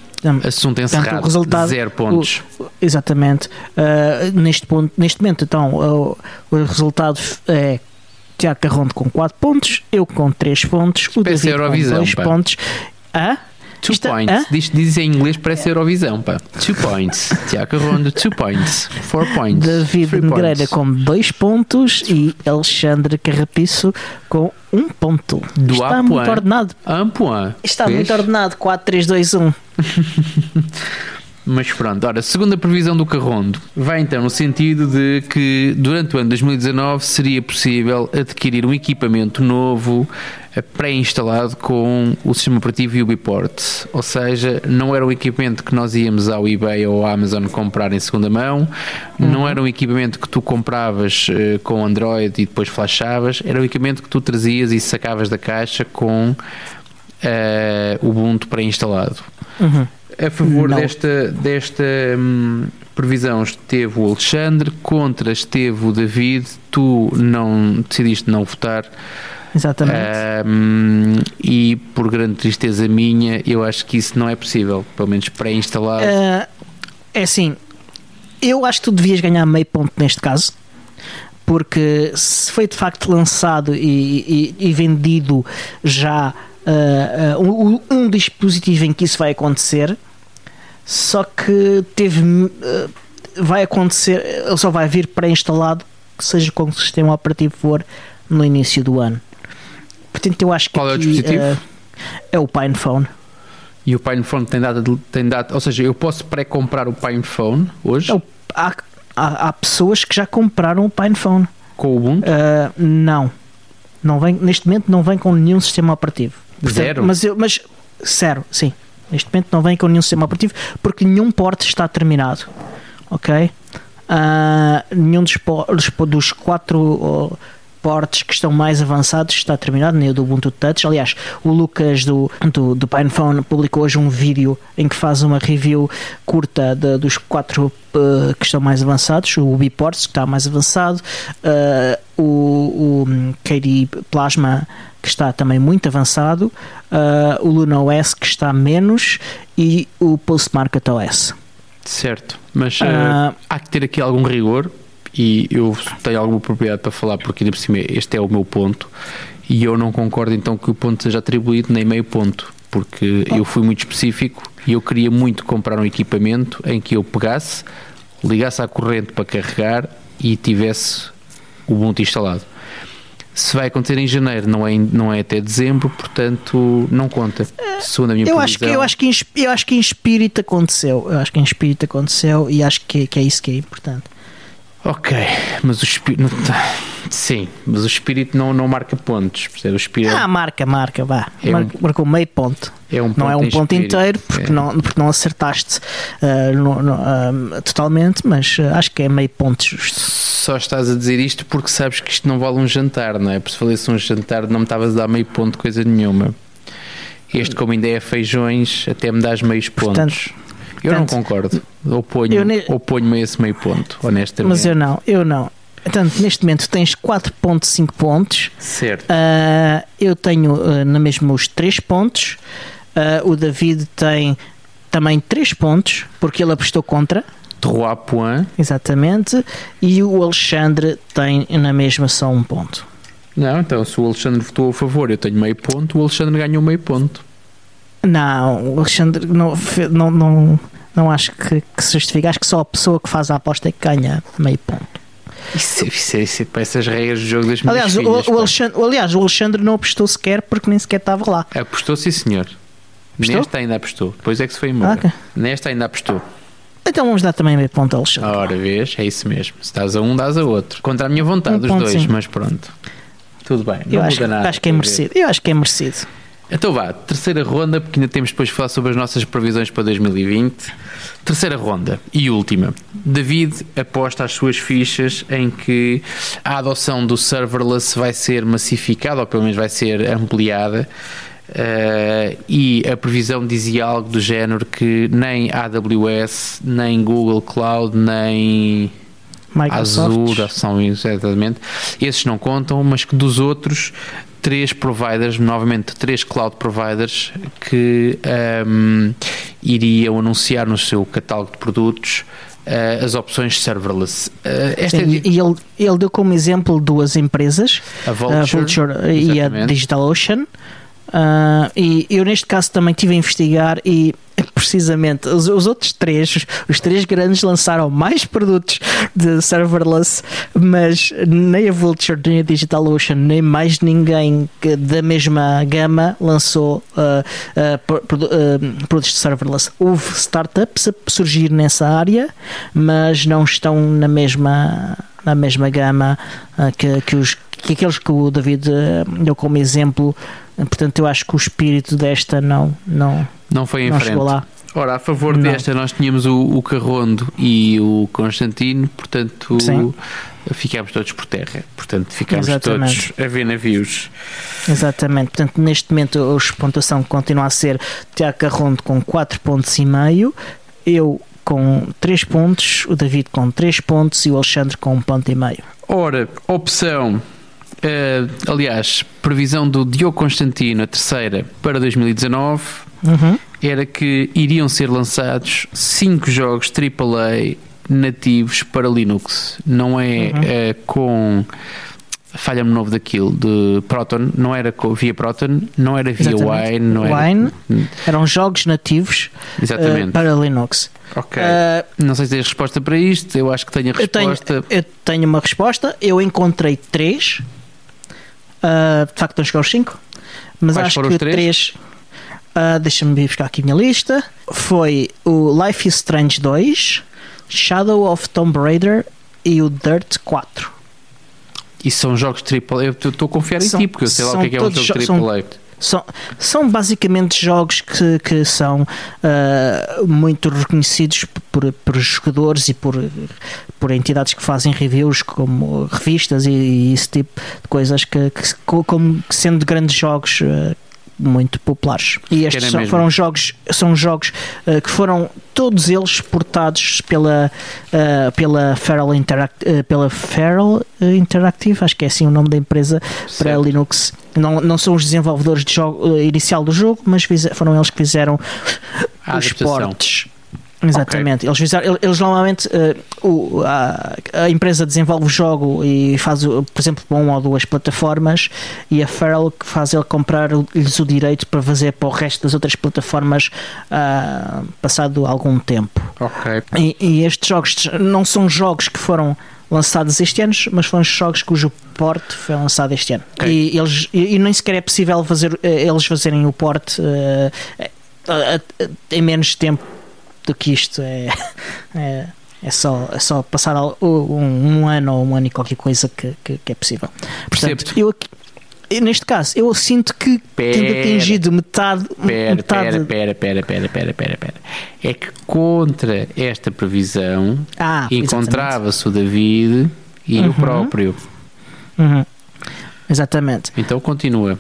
Assunto encerrado, Portanto, o resultado, zero pontos. O, exatamente. Uh, neste, ponto, neste momento, então, o, o resultado é Tiago Carrondo com 4 pontos, eu com 3 pontos, o David com 2 pontos. Ah? Two Isto- points. hã? Diz, diz em inglês, parece Eurovisão, pá. Two points. [laughs] Tiago Rondo, two points. Four points. David Negreira com dois pontos e Alexandre Carrapiço com um ponto. Do Está A muito point. ordenado. Point. Está Vês? muito ordenado. 4, 3, 2, 1. Mas pronto, ora, segunda previsão do Carrondo vai então no sentido de que durante o ano 2019 seria possível adquirir um equipamento novo eh, pré-instalado com o sistema operativo Ubiport. Ou seja, não era um equipamento que nós íamos ao eBay ou à Amazon comprar em segunda mão, não era um equipamento que tu compravas eh, com Android e depois flashavas, era um equipamento que tu trazias e sacavas da caixa com o Ubuntu pré-instalado. Uhum. A favor Não. desta, desta hum, previsão esteve o Alexandre, contra esteve o David, tu não decidiste não votar Exatamente. hum, e por grande tristeza minha, eu acho que isso não é possível, pelo menos pré-instalado. Ah, é assim, eu acho que tu devias ganhar meio ponto neste caso, porque se foi de facto lançado e, e- e vendido já ah, ah, um, um dispositivo em que isso vai acontecer, só que teve. ah, vai acontecer, ele só vai vir pré-instalado, seja com o sistema operativo for no início do ano. Portanto, eu acho que Qual é o aqui, dispositivo? ah, é o PinePhone. E o PinePhone tem data, de- tem data, ou seja, eu posso pré-comprar o PinePhone hoje É há, há, há pessoas que já compraram o PinePhone. com o Ubuntu. Ah, não. não vem, neste momento não vem com nenhum sistema operativo. Zero? Mas, eu, mas zero, sim. Neste momento não vem com nenhum sistema operativo porque nenhum porte está terminado. Ok? Ah, nenhum dos, dos, quatro portes que estão mais avançados está terminado, nem o do Ubuntu Touch. Aliás, o Lucas do, do, do PinePhone publicou hoje um vídeo em que faz uma review curta de- dos quatro eh, que estão mais avançados. O Biports, que está mais avançado, eh, o, o KD Plasma, que está também muito avançado, eh, o Luna OS, que está menos, e o Postmarket OS. Certo, mas Ah. eh, há que ter aqui algum rigor e eu tenho alguma propriedade para falar porque ainda por cima este é o meu ponto e eu não concordo então que o ponto seja atribuído nem meio ponto porque eu fui muito específico e eu queria muito comprar um equipamento em que eu pegasse, ligasse à corrente para carregar e tivesse o Ubuntu instalado. Se vai acontecer em janeiro, não é, não é até dezembro, portanto não conta. Segundo a minha Eu acho, que, previsão. eu, acho que em, eu acho que em espírito aconteceu. Eu acho que em espírito aconteceu e acho que, que é isso que é importante. Ok, mas o espírito. Sim, mas o espírito não, não marca pontos. percebe? O espírito Ah, marca, marca, vá. É um- Marcou meio ponto. é um Não é ponto um ponto espírito. inteiro porque, É. não, porque não acertaste ah, no- no- ah, totalmente, mas ah, acho que é meio ponto justo. Só estás a dizer isto porque sabes que isto não vale um jantar, não é? Porque se valesse um jantar não me estavas a dar meio ponto coisa nenhuma. Este, como ainda é feijões, até me dás meios pontos. Portanto- eu não concordo. Oponho- eu ne- Oponho-me a esse meio ponto, honestamente. Mas eu não, eu não. Portanto, neste momento tens 4.5 pontos. Certo. Ah, eu tenho ah, na mesma os 3 pontos. Ah, o David tem também 3 pontos, porque ele apostou contra. Trois points. Exatamente. E o Alexandre tem na mesma só um ponto. Não, então se o Alexandre votou a favor, eu tenho meio ponto, o Alexandre ganhou meio ponto. Não, o Alexandre não, não, não, não acho que, que se justifica. Acho que só a pessoa que faz a aposta é que ganha meio ponto. Isso, isso, isso, para essas regras do jogo das minhas Aliás, o, filhas, o. Alexandre, aliás, o Alexandre não apostou sequer porque nem sequer estava lá. Apostou, sim, senhor. Apostou? Nesta ainda apostou. Depois é que se foi embora. Ah, ok. Nesta ainda apostou. Então vamos dar também meio ponto ao Alexandre. Ora, vês? É isso mesmo. Se dás a um, dás a outro. Contra a minha vontade, Um os dois, sim. mas pronto. Tudo bem. eu não acho, muda nada. acho que é merecido. Eu acho que é merecido. Então vá, terceira ronda, porque ainda temos depois de falar sobre as nossas previsões para 2020. Terceira ronda e última. David aposta as suas fichas em que a adoção do serverless vai ser massificada, ou pelo menos vai ser ampliada. eh, e a previsão dizia algo do género que nem AWS, nem Google Cloud, nem Microsoft. Azure, são exatamente. Esses não contam, mas que dos outros três providers, novamente três cloud providers que ahm, iriam anunciar no seu catálogo de produtos ah, as opções serverless. Ah, esta Sim, é e ele, ele deu como exemplo duas empresas, a a Vulture, Vulture e a. DigitalOcean. Uh, e eu neste caso também estive a investigar e precisamente os, os, outros três, os três grandes lançaram mais produtos de serverless, mas nem a Vulture, nem a DigitalOcean, nem mais ninguém da mesma gama lançou uh, uh, produtos de serverless. Houve startups a surgir nessa área, mas não estão na mesma na mesma gama que, que, os, que aqueles que o David deu como exemplo Portanto, eu acho que o espírito desta não não não foi em não frente. lá. Ora, a favor não. desta nós tínhamos o, o Carrondo e o Constantino, portanto Sim. ficámos todos por terra. Portanto, ficámos Exatamente. todos a ver navios. Exatamente. Portanto, neste momento a pontuação continua a ser Tiago Carrondo com 4 pontos e meio, eu com 3 pontos, o David com 3 pontos e o Alexandre com 1 ponto e meio. Ora, opção Uh, aliás, previsão do Diogo Constantino, a terceira, para 2019, uhum. era que iriam ser lançados 5 jogos AAA nativos para Linux. Não é uhum. uh, com. Falha-me novo daquilo, de Proton, não era via Proton, não era via Exatamente. Wine, não era... Wine, eram jogos nativos uh, para Linux. Ok. Uh, não sei se tens resposta para isto, eu acho que tenho a resposta. Eu tenho, eu tenho uma resposta, eu encontrei três Uh, de facto, não chegou aos 5. Mas Quais acho que 3. Uh, Deixa-me buscar aqui a minha lista. Foi o Life is Strange 2, Shadow of Tomb Raider e o Dirt 4. E são jogos AAA. Eu estou a confiar em são, ti, porque eu sei lá o que é, que é um jogo AAA. São, são, são basicamente jogos que, que são uh, muito reconhecidos por, por jogadores e por, por entidades que fazem reviews, como revistas e, e esse tipo de coisas, que, que como sendo grandes jogos. Uh, muito populares. E estes são, foram jogos, são jogos uh, que foram todos eles portados pela, uh, pela, Feral Interact, uh, pela Feral Interactive, acho que é assim o nome da empresa certo. para Linux. Não, não são os desenvolvedores de jogo, inicial do jogo, mas foram eles que fizeram os portes. Exatamente. Okay. Eles, fizeram, eles normalmente uh, o, a, a, empresa desenvolve o jogo e faz, por exemplo, para uma ou duas plataformas e a Feral faz ele comprar-lhes o direito para fazer para o resto das outras plataformas uh, passado algum tempo. Ok. E, e, estes jogos não são jogos que foram lançados este ano, mas foram jogos cujo porte foi lançado este ano. Okay. E, eles, e, e, nem sequer é possível fazer, eh, eles fazerem o porte uh, em menos tempo do que isto é, é, é, só, é só passar um, um, ano ou um ano e qualquer coisa que, que, que é possível. Portanto, eu aqui, neste caso, eu sinto que pera, tendo atingido metade. Pera, metade... pera, pera, pera, pera, pera, pera. É que contra esta previsão ah, encontrava-se o David e uhum. o próprio. Uhum. Exatamente. Então continua.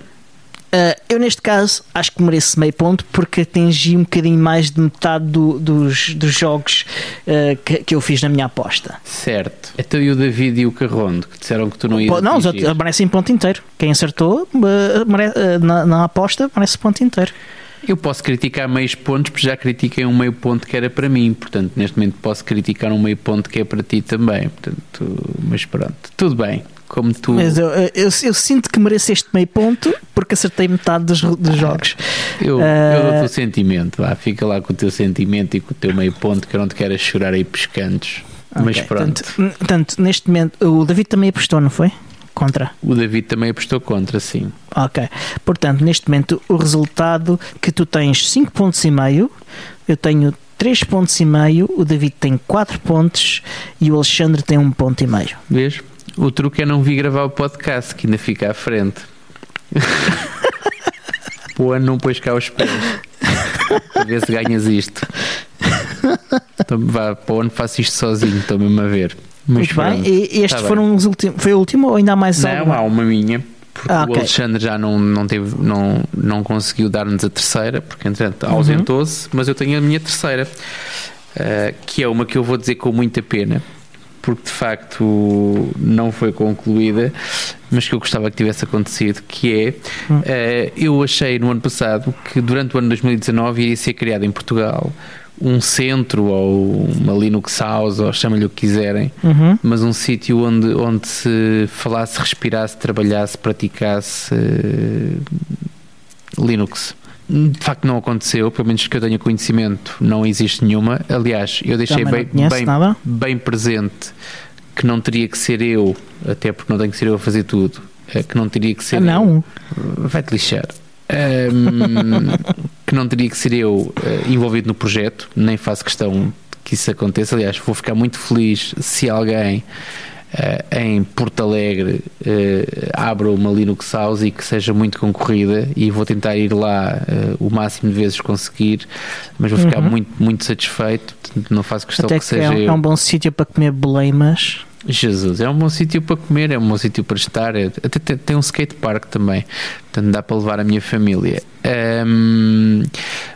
Uh, eu, neste caso, acho que mereço meio ponto porque atingi um bocadinho mais de metade do, dos, dos jogos uh, que, que, eu fiz na minha aposta. Certo. Então, e o David e o Carrondo, que disseram que tu não ias Não, atingir. merecem ponto inteiro. Quem acertou uh, mere, na, na aposta merece ponto inteiro. Eu posso criticar meios pontos, porque já critiquei um meio ponto que era para mim, portanto, neste momento posso criticar um meio ponto que é para ti também. Portanto, mas pronto, tudo bem como tu. Mas eu, eu, eu, eu sinto que mereço meio ponto porque acertei metade dos, dos jogos. Eu, uh... eu dou o teu sentimento, vá, fica lá com o teu sentimento e com o teu meio ponto que eu não te quero chorar aí pescantes. Okay, mas pronto. Portanto, neste momento, o David também apostou, não foi? Contra. O David também apostou contra, sim. Ok. Portanto, neste momento, o resultado que tu tens 5 pontos e meio, eu tenho 3 pontos e meio, o David tem 4 pontos e o Alexandre tem 1 um ponto e meio. Vês? O truque é não vir gravar o podcast, que ainda fica à frente. [laughs] o ano não pôs cá os pés. Para ver se ganhas isto. Então, vá, para o ano faço isto sozinho, estou mesmo a ver. Mas Muito bem, e estes tá foram os últimos. Foi o último ou ainda há mais Não, alguma? há uma minha. Porque ah, okay. o Alexandre já não, não, teve, não, não conseguiu dar-nos a terceira, porque entretanto uhum. ausentou-se, mas eu tenho a minha terceira, uh, que é uma que eu vou dizer com muita pena, porque de facto não foi concluída, mas que eu gostava que tivesse acontecido, que é, uh, eu achei no ano passado que durante o ano 2019 iria ser criado em Portugal um centro ou uma Linux House, ou chama-lhe o que quiserem, uhum. mas um sítio onde, onde se falasse, respirasse, trabalhasse, praticasse uh, Linux. De facto, não aconteceu, pelo menos que eu tenha conhecimento, não existe nenhuma. Aliás, eu deixei bem, bem, bem presente que não teria que ser eu, até porque não tenho que ser eu a fazer tudo, eh, que não teria que ser. Ah, não. Vai-te lixar. Um, [laughs] que não teria que ser eu uh, envolvido no projeto, nem faço questão que isso aconteça. Aliás, vou ficar muito feliz se alguém uh, em Porto Alegre uh, abra uma Linux House e que seja muito concorrida e vou tentar ir lá o máximo de vezes conseguir, mas vou ficar uhum. muito, muito satisfeito. Não faço questão Até que, que seja. É, eu. é um bom sítio para comer boleimas. Jesus, é um bom sítio para comer, é um bom sítio para estar. É, até tem, tem, um skate park também, portanto dá para levar a minha família. Um,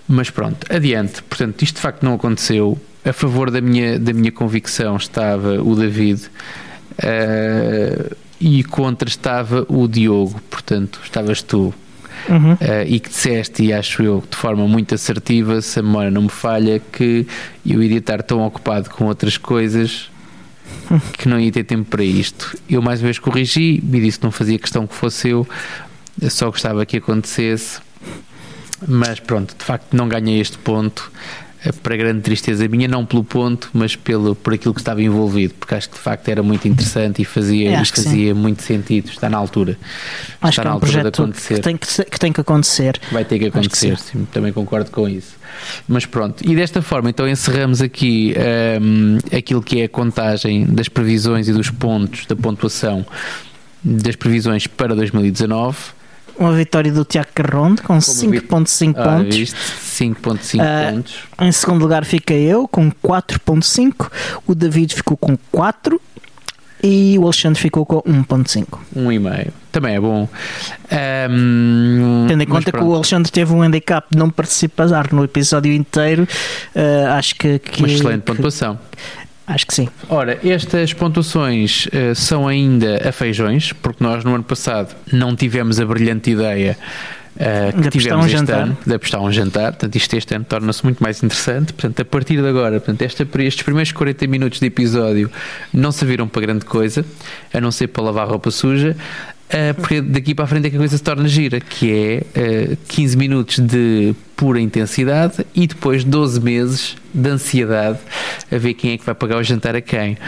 mas pronto, adiante. Portanto, isto de facto não aconteceu. A favor da minha, da minha convicção estava o David uh, e contra estava o Diogo, portanto, estavas tu. Uhum. Uh, e que disseste, e acho eu de forma muito assertiva, se a memória não me falha, que eu iria estar tão ocupado com outras coisas [laughs] que não ia ter tempo para isto. Eu mais uma vez corrigi e disse que não fazia questão que fosse eu, eu só gostava que acontecesse. Mas pronto, de facto não ganhei este ponto para grande tristeza minha, não pelo ponto, mas pelo, por aquilo que estava envolvido, porque acho que de facto era muito interessante e fazia, é, fazia muito sentido, está na altura. Acho está que é um altura de acontecer. Que tem que, que tem que acontecer. Vai ter que acontecer, que sim, também concordo com isso. Mas pronto, e desta forma então encerramos aqui um, aquilo que é a contagem das previsões e dos pontos da pontuação das previsões para 2019 uma vitória do Tiago Carronde com 5.5 ah, pontos. 5.5 uh, pontos. Em segundo lugar fica eu com 4.5. O David ficou com 4 e o Alexandre ficou com 1.5. 1,5. Também é bom. Um, Tendo em conta que o Alexandre teve um handicap de não participar no episódio inteiro, uh, acho que, que. Uma excelente que, pontuação. Acho que sim. Ora, estas pontuações uh, são ainda a feijões, porque nós no ano passado não tivemos a brilhante ideia uh, que tivemos um este jantar. ano de apostar um jantar. Portanto, isto este ano torna-se muito mais interessante. Portanto, a partir de agora, portanto, esta, estes primeiros 40 minutos de episódio não serviram para grande coisa, a não ser para lavar roupa suja. Uh, porque daqui para a frente é que a coisa se torna gira, que é uh, 15 minutos de pura intensidade e depois 12 meses de ansiedade a ver quem é que vai pagar o jantar a quem.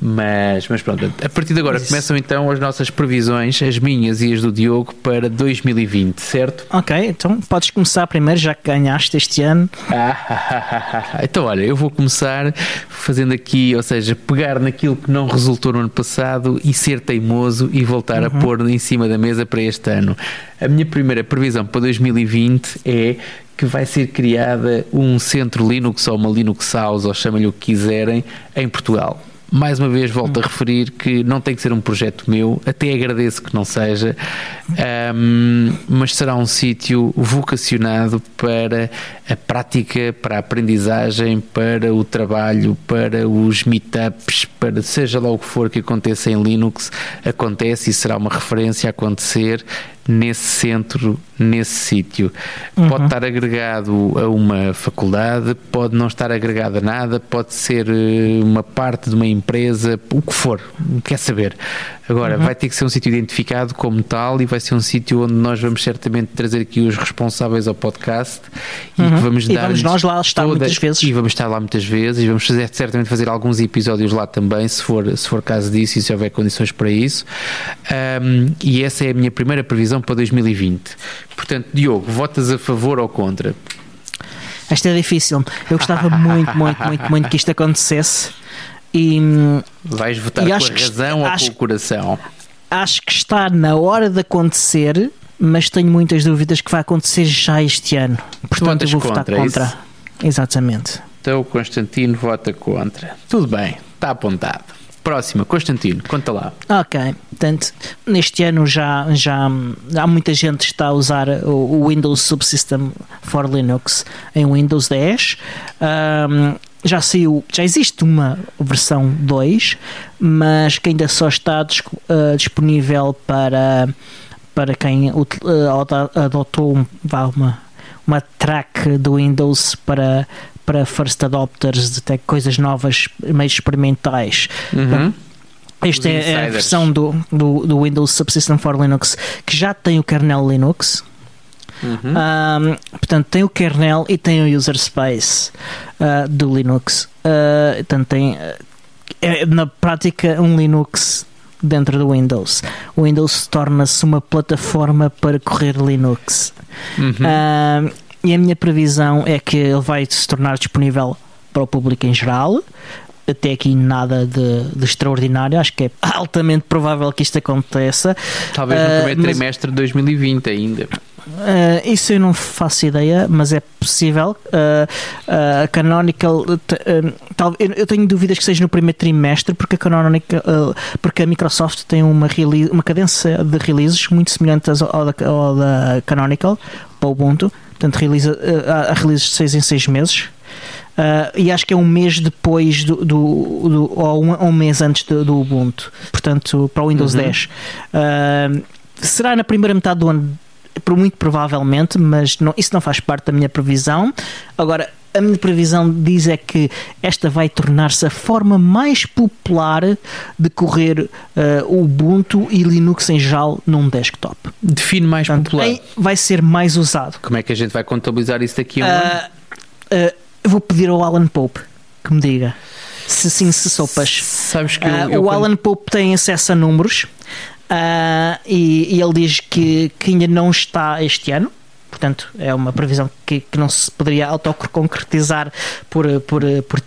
Mas, mas pronto, a partir de agora Isso. começam então as nossas previsões, as minhas e as do Diogo, para 2020, certo? Ok, então podes começar primeiro, já que ganhaste este ano. [laughs] então, olha, eu vou começar fazendo aqui, ou seja, pegar naquilo que não resultou no ano passado e ser teimoso e voltar uhum. a pôr em cima da mesa para este ano. A minha primeira previsão para 2020 é que vai ser criada um centro Linux ou uma Linux House, ou chama-lhe o que quiserem, em Portugal mais uma vez volto a referir que não tem que ser um projeto meu, até agradeço que não seja, um, mas será um sítio vocacionado para a prática, para a aprendizagem, para o trabalho, para os meetups, para seja lá o que for que aconteça em Linux, acontece e será uma referência a acontecer nesse centro, nesse sítio. Uhum. Pode estar agregado a uma faculdade, pode não estar agregado a nada, pode ser eh, uma parte de uma empresa, o que for, quer saber. Agora, uhum. vai ter que ser um sítio identificado como tal e vai ser um sítio onde nós vamos certamente trazer aqui os responsáveis ao podcast uhum. e que vamos dar. E vamos nós lá estar toda, muitas vezes. E vamos estar lá muitas vezes e vamos fazer, certamente fazer alguns episódios lá também, se for, se for caso disso e se houver condições para isso. Um, e essa é a minha primeira previsão para 2020. Portanto, Diogo, votas a favor ou contra? Esta é difícil. Eu gostava muito, muito, muito, muito que isto acontecesse. E, Vais votar com a razão ou com o coração? Acho que está na hora de acontecer, mas tenho muitas dúvidas que vai acontecer já este ano. Portanto, eu vou votar contra. contra. Exatamente. Então o Constantino vota contra. Tudo bem, está apontado. Próxima, Constantino, conta lá. Ok, portanto, neste ano já, já há muita gente que está a usar o, Windows Subsystem for Linux em Windows 10. Um, já saiu, já existe uma versão 2, mas que ainda só está uh, disponível para, para quem uh, adotou uma, uma track do Windows para, para first adopters ter coisas novas, meio experimentais. Uhum. Esta é a versão do, do, do Windows Subsystem for Linux que já tem o kernel Linux Uhum. Um, portanto, tem o kernel e tem o user space uh, do Linux. Uh, portanto, tem é, na prática um Linux dentro do Windows. O Windows torna-se uma plataforma para correr Linux. Uhum. Um, e a minha previsão é que ele vai se tornar disponível para o público em geral. Até aqui nada de, de extraordinário, acho que é altamente provável que isto aconteça. Talvez no Uh, primeiro mas- trimestre de 2020 ainda. Uh, isso eu não faço ideia, mas é possível. Uh, a Canonical, tal- eu, eu tenho dúvidas que seja no primeiro trimestre, porque a Canonical, porque a Microsoft tem uma, rele- uma cadência de releases muito semelhante às- ao da, ao da Canonical para o Ubuntu. Portanto, realiza, há releases de 6 em 6 meses. Uh, e acho que é um mês depois do, do, do- ou um, um mês antes do, do Ubuntu, portanto, para o Windows Uhum. 10. Uh, será na primeira metade do ano, muito provavelmente, mas não- isso não faz parte da minha previsão. Agora, a minha previsão diz é que esta vai tornar-se a forma mais popular de correr uh, o Ubuntu e Linux em geral num desktop. Define mais Portanto, popular. em- vai ser mais usado. Como é que a gente vai contabilizar isso daqui a um ano? Ah, ah, eu vou pedir ao Alan Pope que me diga se sim, se sopas. Sabes que eu, Ah, eu o quando- Alan Pope tem acesso a números ah, e, e ele diz que, que ainda não está este ano. Portanto, é uma previsão que, que não se poderia autoconcretizar por, por, por,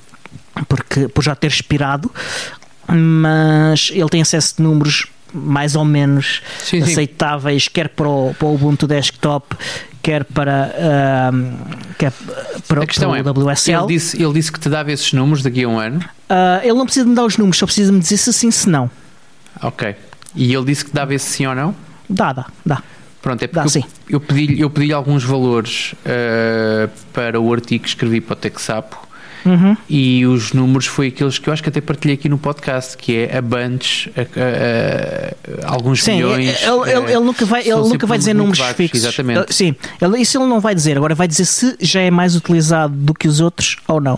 porque, por já ter expirado, mas ele tem acesso de números mais ou menos Sim, sim. aceitáveis, quer para o, para o Ubuntu Desktop, quer para, ah, quer para, A questão para é, o WSL. ele disse, ele disse que te dava esses números daqui a um ano. Ah, ele não precisa me dar os números, só precisa me dizer se sim, se não. Ok. E ele disse que dava esse sim ou não? Dá, dá, dá. Pronto, é Dá porque sim. eu, eu pedi-lhe eu pedi alguns valores eh, para o artigo que escrevi para o TechSapo Uhum. e os números foi aqueles que eu acho que até partilhei aqui no podcast, que é a bunch, a- a- a- alguns Sim, milhões. ele, ele- eh, ele nunca vai, ele nunca vai dizer números muito fixos. baixos, Exatamente. Ele- sim, ele, isso ele não vai dizer. Agora vai dizer se já é mais utilizado do que os outros ou não.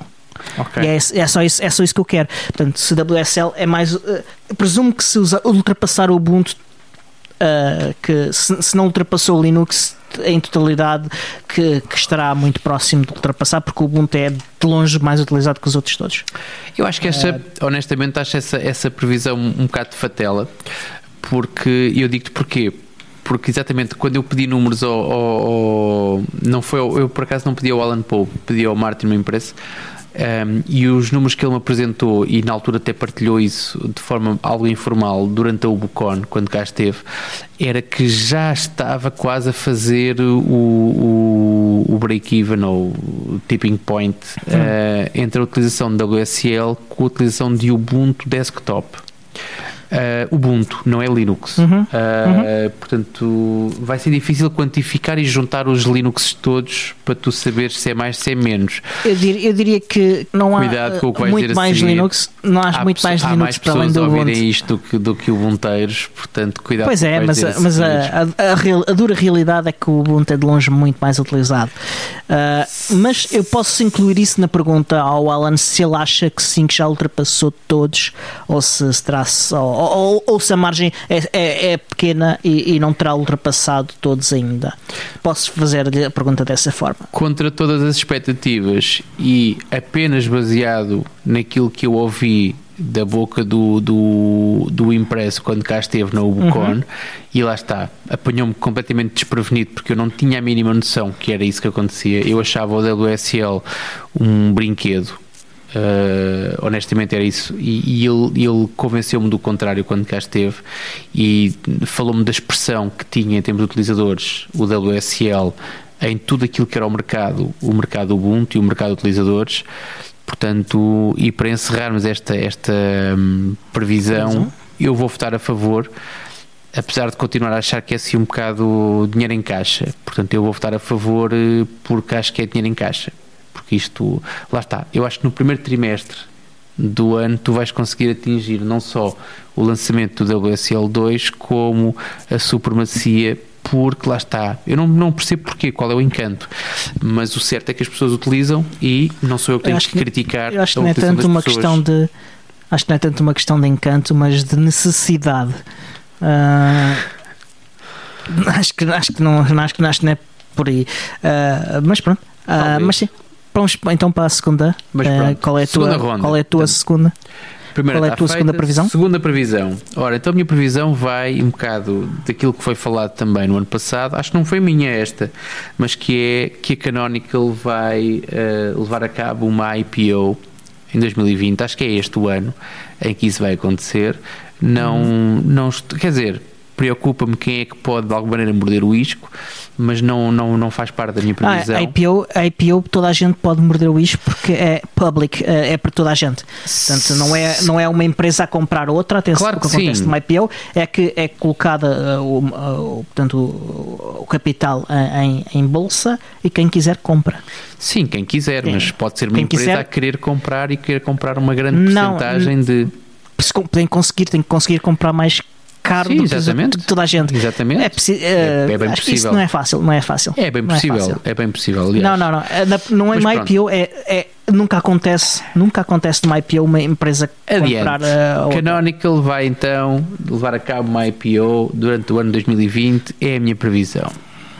Ok. E é, é só isso, é só isso que eu quero. Portanto, se WSL é mais. eh, presumo que se usa, ultrapassar o Ubuntu, eh, que se, se não ultrapassou o Linux em totalidade, que, que estará muito próximo de ultrapassar, porque o Ubuntu é de longe mais utilizado que os outros todos. Eu acho que essa, honestamente, acho essa, essa previsão um bocado de fatela, porque eu digo-te porquê. Porque exatamente quando eu pedi números ao, ao- ao- não foi eu por acaso não pedi ao Alan Pope, pedi ao Martin Impress um, e os números que ele me apresentou e na altura até partilhou isso de forma algo informal durante a Ubucon, quando cá esteve, era que já estava quase a fazer o, o, o break-even ou o tipping point eh, entre a utilização de WSL com a utilização de Ubuntu Desktop. Eh, Ubuntu, não é Linux. Uhum. Eh, Portanto, vai ser difícil quantificar e juntar os Linux todos para tu saberes se é mais, se é menos. Eu diria, eu diria que não há muito mais seguir. Linux, não há, muito pesso- mais há Linux mais para além do a ouvirem Ubuntu. isto do que, do que Ubunteiros, portanto, cuidado Pois é, mas, a, mas a, a- a real- a dura realidade é que o Ubuntu é de longe muito mais utilizado. Ah, mas eu posso incluir isso na pergunta ao Alan se ele acha que sim, que já ultrapassou todos, ou se, se terá só, ou, ou- se a margem é, é- é pequena e, e não terá ultrapassado todos ainda. Posso fazer-lhe a pergunta dessa forma. contra todas as expectativas e apenas baseado naquilo que eu ouvi da boca do, do, do impresso quando cá esteve na Ubucon e lá está, apanhou-me completamente desprevenido porque eu não tinha a mínima noção que era isso que acontecia, eu achava o WSL um brinquedo Uh, honestamente era isso. E, e ele, ele convenceu-me do contrário quando cá esteve e falou-me da expressão que tinha em termos de utilizadores o WSL em tudo aquilo que era o mercado o mercado Ubuntu e o mercado de utilizadores. Portanto e para encerrarmos esta, esta hum, previsão? eu vou votar a favor apesar de continuar a achar que é assim um bocado dinheiro em caixa. Portanto eu vou votar a favor eh, porque acho que é dinheiro em caixa porque isto, lá está, eu acho que no primeiro trimestre do ano tu vais conseguir atingir não só o lançamento do WSL2 como a supremacia porque lá está, eu não, não percebo porquê, qual é o encanto, mas o certo é que as pessoas utilizam e não sou eu que tenho acho que, criticar Eu acho que não é tanto uma pessoas. questão de. Acho que não é tanto uma questão de encanto, mas de necessidade. Ah, acho que acho que não acho que, acho que não é por aí. Uh, mas pronto. Uh, mas sim. Vamos então para a segunda. Mas Uh, pronto, qual é a segunda tua, ronda. qual é a tua Portanto, segunda? Qual é a tua segunda feita. previsão? Segunda previsão. Ora, então a minha previsão vai um bocado daquilo que foi falado também no ano passado. Acho que não foi minha esta, mas que é que a Canonical vai eh, levar a cabo uma IPO em 2020. Acho que é este o ano em que isso vai acontecer. Não, Uhum. não quer dizer, preocupa-me quem é que pode de alguma maneira morder o isco, mas não, não, não faz parte da minha Ah, previsão. a IPO, a IPO toda a gente pode morder o isco porque é public, é é para toda a gente. Portanto, não é, não é uma empresa a comprar outra. Atenção, Claro o que que acontece numa IPO é que é colocada uh, o, uh, o- portanto, o, capital em, em bolsa e quem quiser compra. Sim, quem quiser, Quem- mas pode ser uma empresa quiser- a querer comprar e querer comprar uma grande Não, porcentagem de. Se Tem que conseguir, tem que conseguir comprar mais caro Sim, do que exatamente. toda a gente. Exatamente. É, possi- É- é bem acho que Isso possível. não é fácil, não é fácil. É bem Não possível, fácil. é, bem possível. Aliás. Não, não, não. É na- Não é uma. IPO, é, é- nunca acontece, nunca acontece numa IPO uma empresa Adiante. comprar uh, a. Canonical vai então levar a cabo uma IPO durante o ano 2020, é a minha previsão.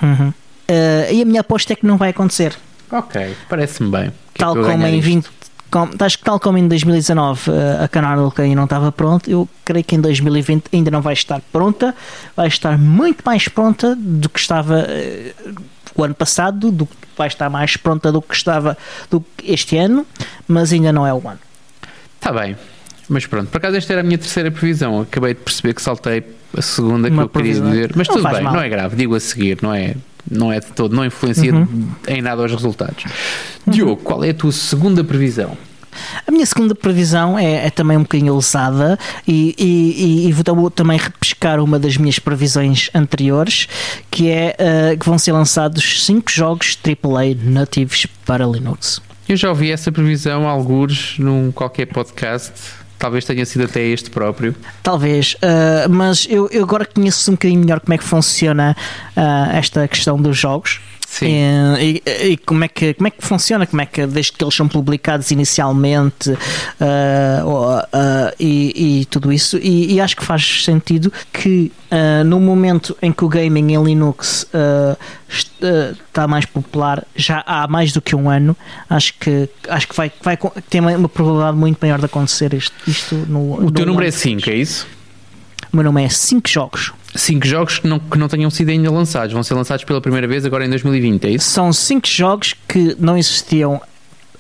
Uhum. Uh, e a minha aposta é que não vai acontecer. Ok, parece-me bem. Que é tal eu como em isto. 20. Acho que tal como em 2019 uh, a Canonical ainda não estava pronta, eu creio que em 2020 ainda não vai estar pronta, vai estar muito mais pronta do que estava uh, o ano passado, do que vai estar mais pronta do que estava do que este ano, mas ainda não é o ano. Está Tá bem. Mas pronto, por acaso esta era a minha terceira previsão. Acabei de perceber que saltei a segunda que Uma eu queria previsão. dizer. Mas Não tudo bem, mal. não é grave, digo a seguir, não é, não é de todo, não influencia Uhum. em nada aos resultados. Diogo, qual é a tua segunda previsão? A minha segunda previsão é, é também um bocadinho ousada e, e, e- vou tam- também repescar uma das minhas previsões anteriores, que é uh, que vão ser lançados 5 jogos AAA nativos para Linux. Eu já ouvi essa previsão, algures, num qualquer podcast. Talvez tenha sido até este próprio. Talvez, uh, mas eu, eu agora conheço um bocadinho melhor como é que funciona uh, esta questão dos jogos. Sim. E, e- e como, é que, como é que funciona? Como é que, desde que eles são publicados inicialmente uh, ou, uh, e, e tudo isso? E, acho que faz sentido que uh, no momento em que o gaming em Linux uh, est- uh, está mais popular, já há mais do que um ano, acho que, acho que vai, vai tem uma, probabilidade muito maior de acontecer isto, isto no. O teu no número é ano. 5, é isso? O meu nome é 5 jogos. 5 jogos que não, que não tenham sido ainda lançados. Vão ser lançados pela primeira vez agora em 2020, é isso? São 5 jogos que não existiam.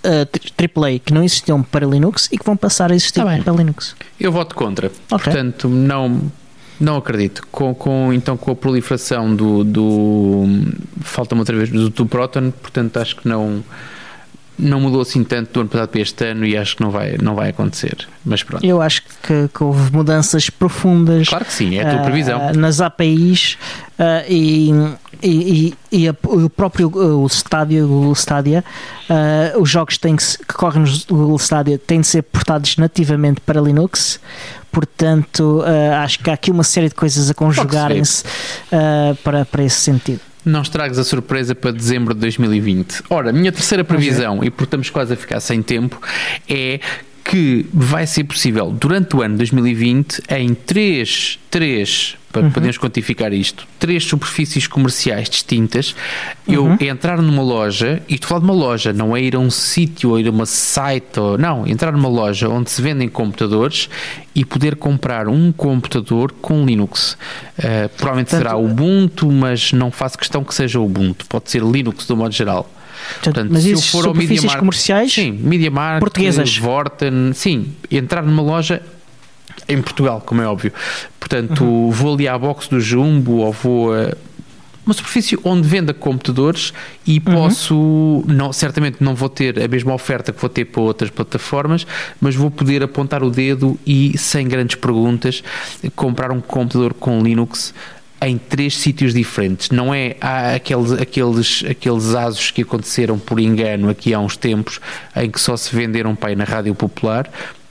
Uh, tri- AAA que não existiam para Linux e que vão passar a existir Tá para Linux. Eu voto contra. Ok. Portanto, não, não acredito. Com, com, então, com a proliferação do. do Falta-me outra vez do, do Proton, portanto, acho que não. Não mudou assim tanto do ano passado para este ano e acho que não vai, não vai acontecer. Mas pronto. Eu acho que, que houve mudanças profundas Claro que sim, é a tua ah, previsão. nas APIs ah, e, e, e- e a- o próprio uh, o Stadia, o Google Stadia, ah, os jogos têm que, que correm no Google Stadia têm de ser portados nativamente para Linux. Portanto, acho que há aqui uma série de coisas a conjugarem-se para, para esse sentido. Não estragues a surpresa para dezembro de 2020. Ora, minha terceira previsão, e porque estamos quase a ficar sem tempo, é que vai ser possível, durante o ano 2020, em três, três para podermos quantificar isto, três superfícies comerciais distintas, eu entrar numa loja, e estou a falar de uma loja, não é ir a um sítio ou ir a uma site, ou, não, entrar numa loja onde se vendem computadores e poder comprar um computador com Linux. Uh, provavelmente Portanto, será Ubuntu, mas não faço questão que seja Ubuntu, pode ser Linux do modo geral. Portanto, mas se eu isso for ao MediaMarkt- comerciais Sim, MediaMarkt, Portuguesas. Vorten, sim, entrar numa loja em Portugal, como é óbvio. Portanto, Uhum. vou ali à box do Jumbo ou vou a uma superfície onde venda computadores e Uhum. posso, não, certamente não vou ter a mesma oferta que vou ter para outras plataformas, mas vou poder apontar o dedo e, sem grandes perguntas, comprar um computador com Linux em três sítios diferentes. Não é há aqueles, aqueles, aqueles asos que aconteceram por engano aqui há uns tempos em que só se venderam pai na Rádio Popular.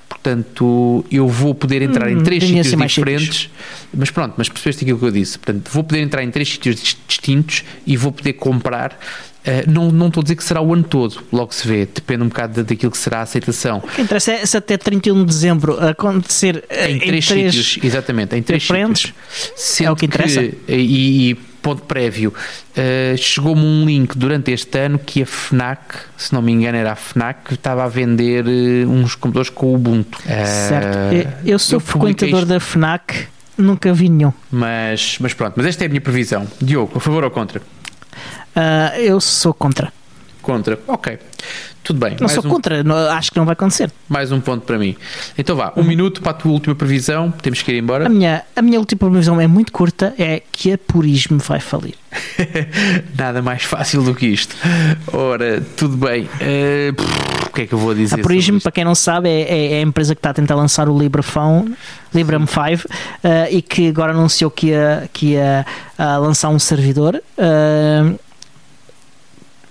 Portanto, eu vou poder entrar em Hum, três tinha sítios mais diferentes. Mas pronto, mas percebeste aquilo que eu disse. Portanto, vou poder entrar em três sítios dis- distintos e vou poder comprar. Eh, não, não estou a dizer que será o ano todo, logo se vê, depende um bocado da- daquilo que será a aceitação. O que interessa é se até 31 de dezembro acontecer eh, Em, três, sítios, exatamente, em três diferentes, sítios. Sendo é o que interessa. e, e ponto prévio. Uh, Chegou-me um link durante este ano que a FNAC, se não me engano era a FNAC, que estava a vender uns computadores com o Ubuntu. certo. Eu, eu sou eu frequentador da FNAC, nunca vi nenhum. Mas, mas pronto, mas esta é a minha previsão. Diogo, a favor ou contra? Eu sou contra. Contra, ok. Tudo bem. Não sou um... contra, não, acho que não vai acontecer. Mais um ponto para mim. Então vá, um uhum. minuto para a tua última previsão, temos que ir embora. A minha, a minha última previsão é muito curta, é que a Purismo vai falir. [laughs] Nada mais fácil do que isto. Ora, tudo bem. Uh, o que é que eu vou dizer? A Purismo, para quem não sabe, é, é, é, a empresa que está a tentar lançar o LibraPhone, Librem 5, uh, e que agora anunciou que ia, que ia uh, lançar um servidor. Uh,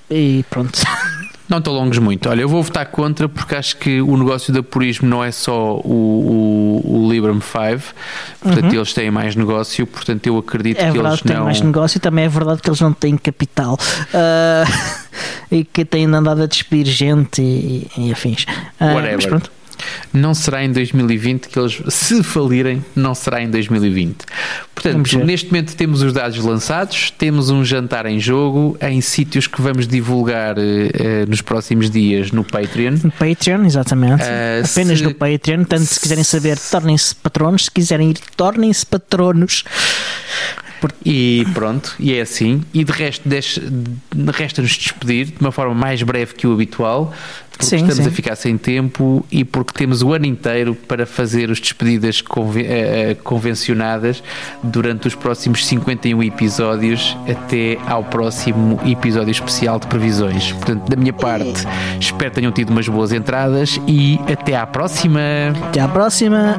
e pronto. [laughs] Não te alongues muito. Olha, eu vou votar contra porque acho que o negócio da Purismo não é só o, o, o Librem 5, portanto uhum. eles têm mais negócio, portanto eu acredito é que verdade, eles têm não... mais negócio, também é verdade que eles não têm capital uh, [laughs] e que têm andado a despedir gente e, e afins. Uh, Whatever. Não será em 2020 que eles, se falirem, não será em 2020. Portanto, neste momento temos os dados lançados, temos um jantar em jogo em sítios que vamos divulgar uh, nos próximos dias no Patreon. No Patreon, exatamente. Uh, Apenas se, no Patreon. Tanto se, se quiserem saber, tornem-se patronos. Se quiserem ir, tornem-se patronos. E pronto, e é assim. E de resto, resta-nos despedir de uma forma mais breve que o habitual, porque sim, estamos sim. a ficar sem tempo e porque temos o ano inteiro para fazer as despedidas conven eh, eh, convencionadas durante os próximos 51 episódios até ao próximo episódio especial de previsões. Portanto, da minha parte, espero que tenham tido umas boas entradas e até à próxima. Até à próxima.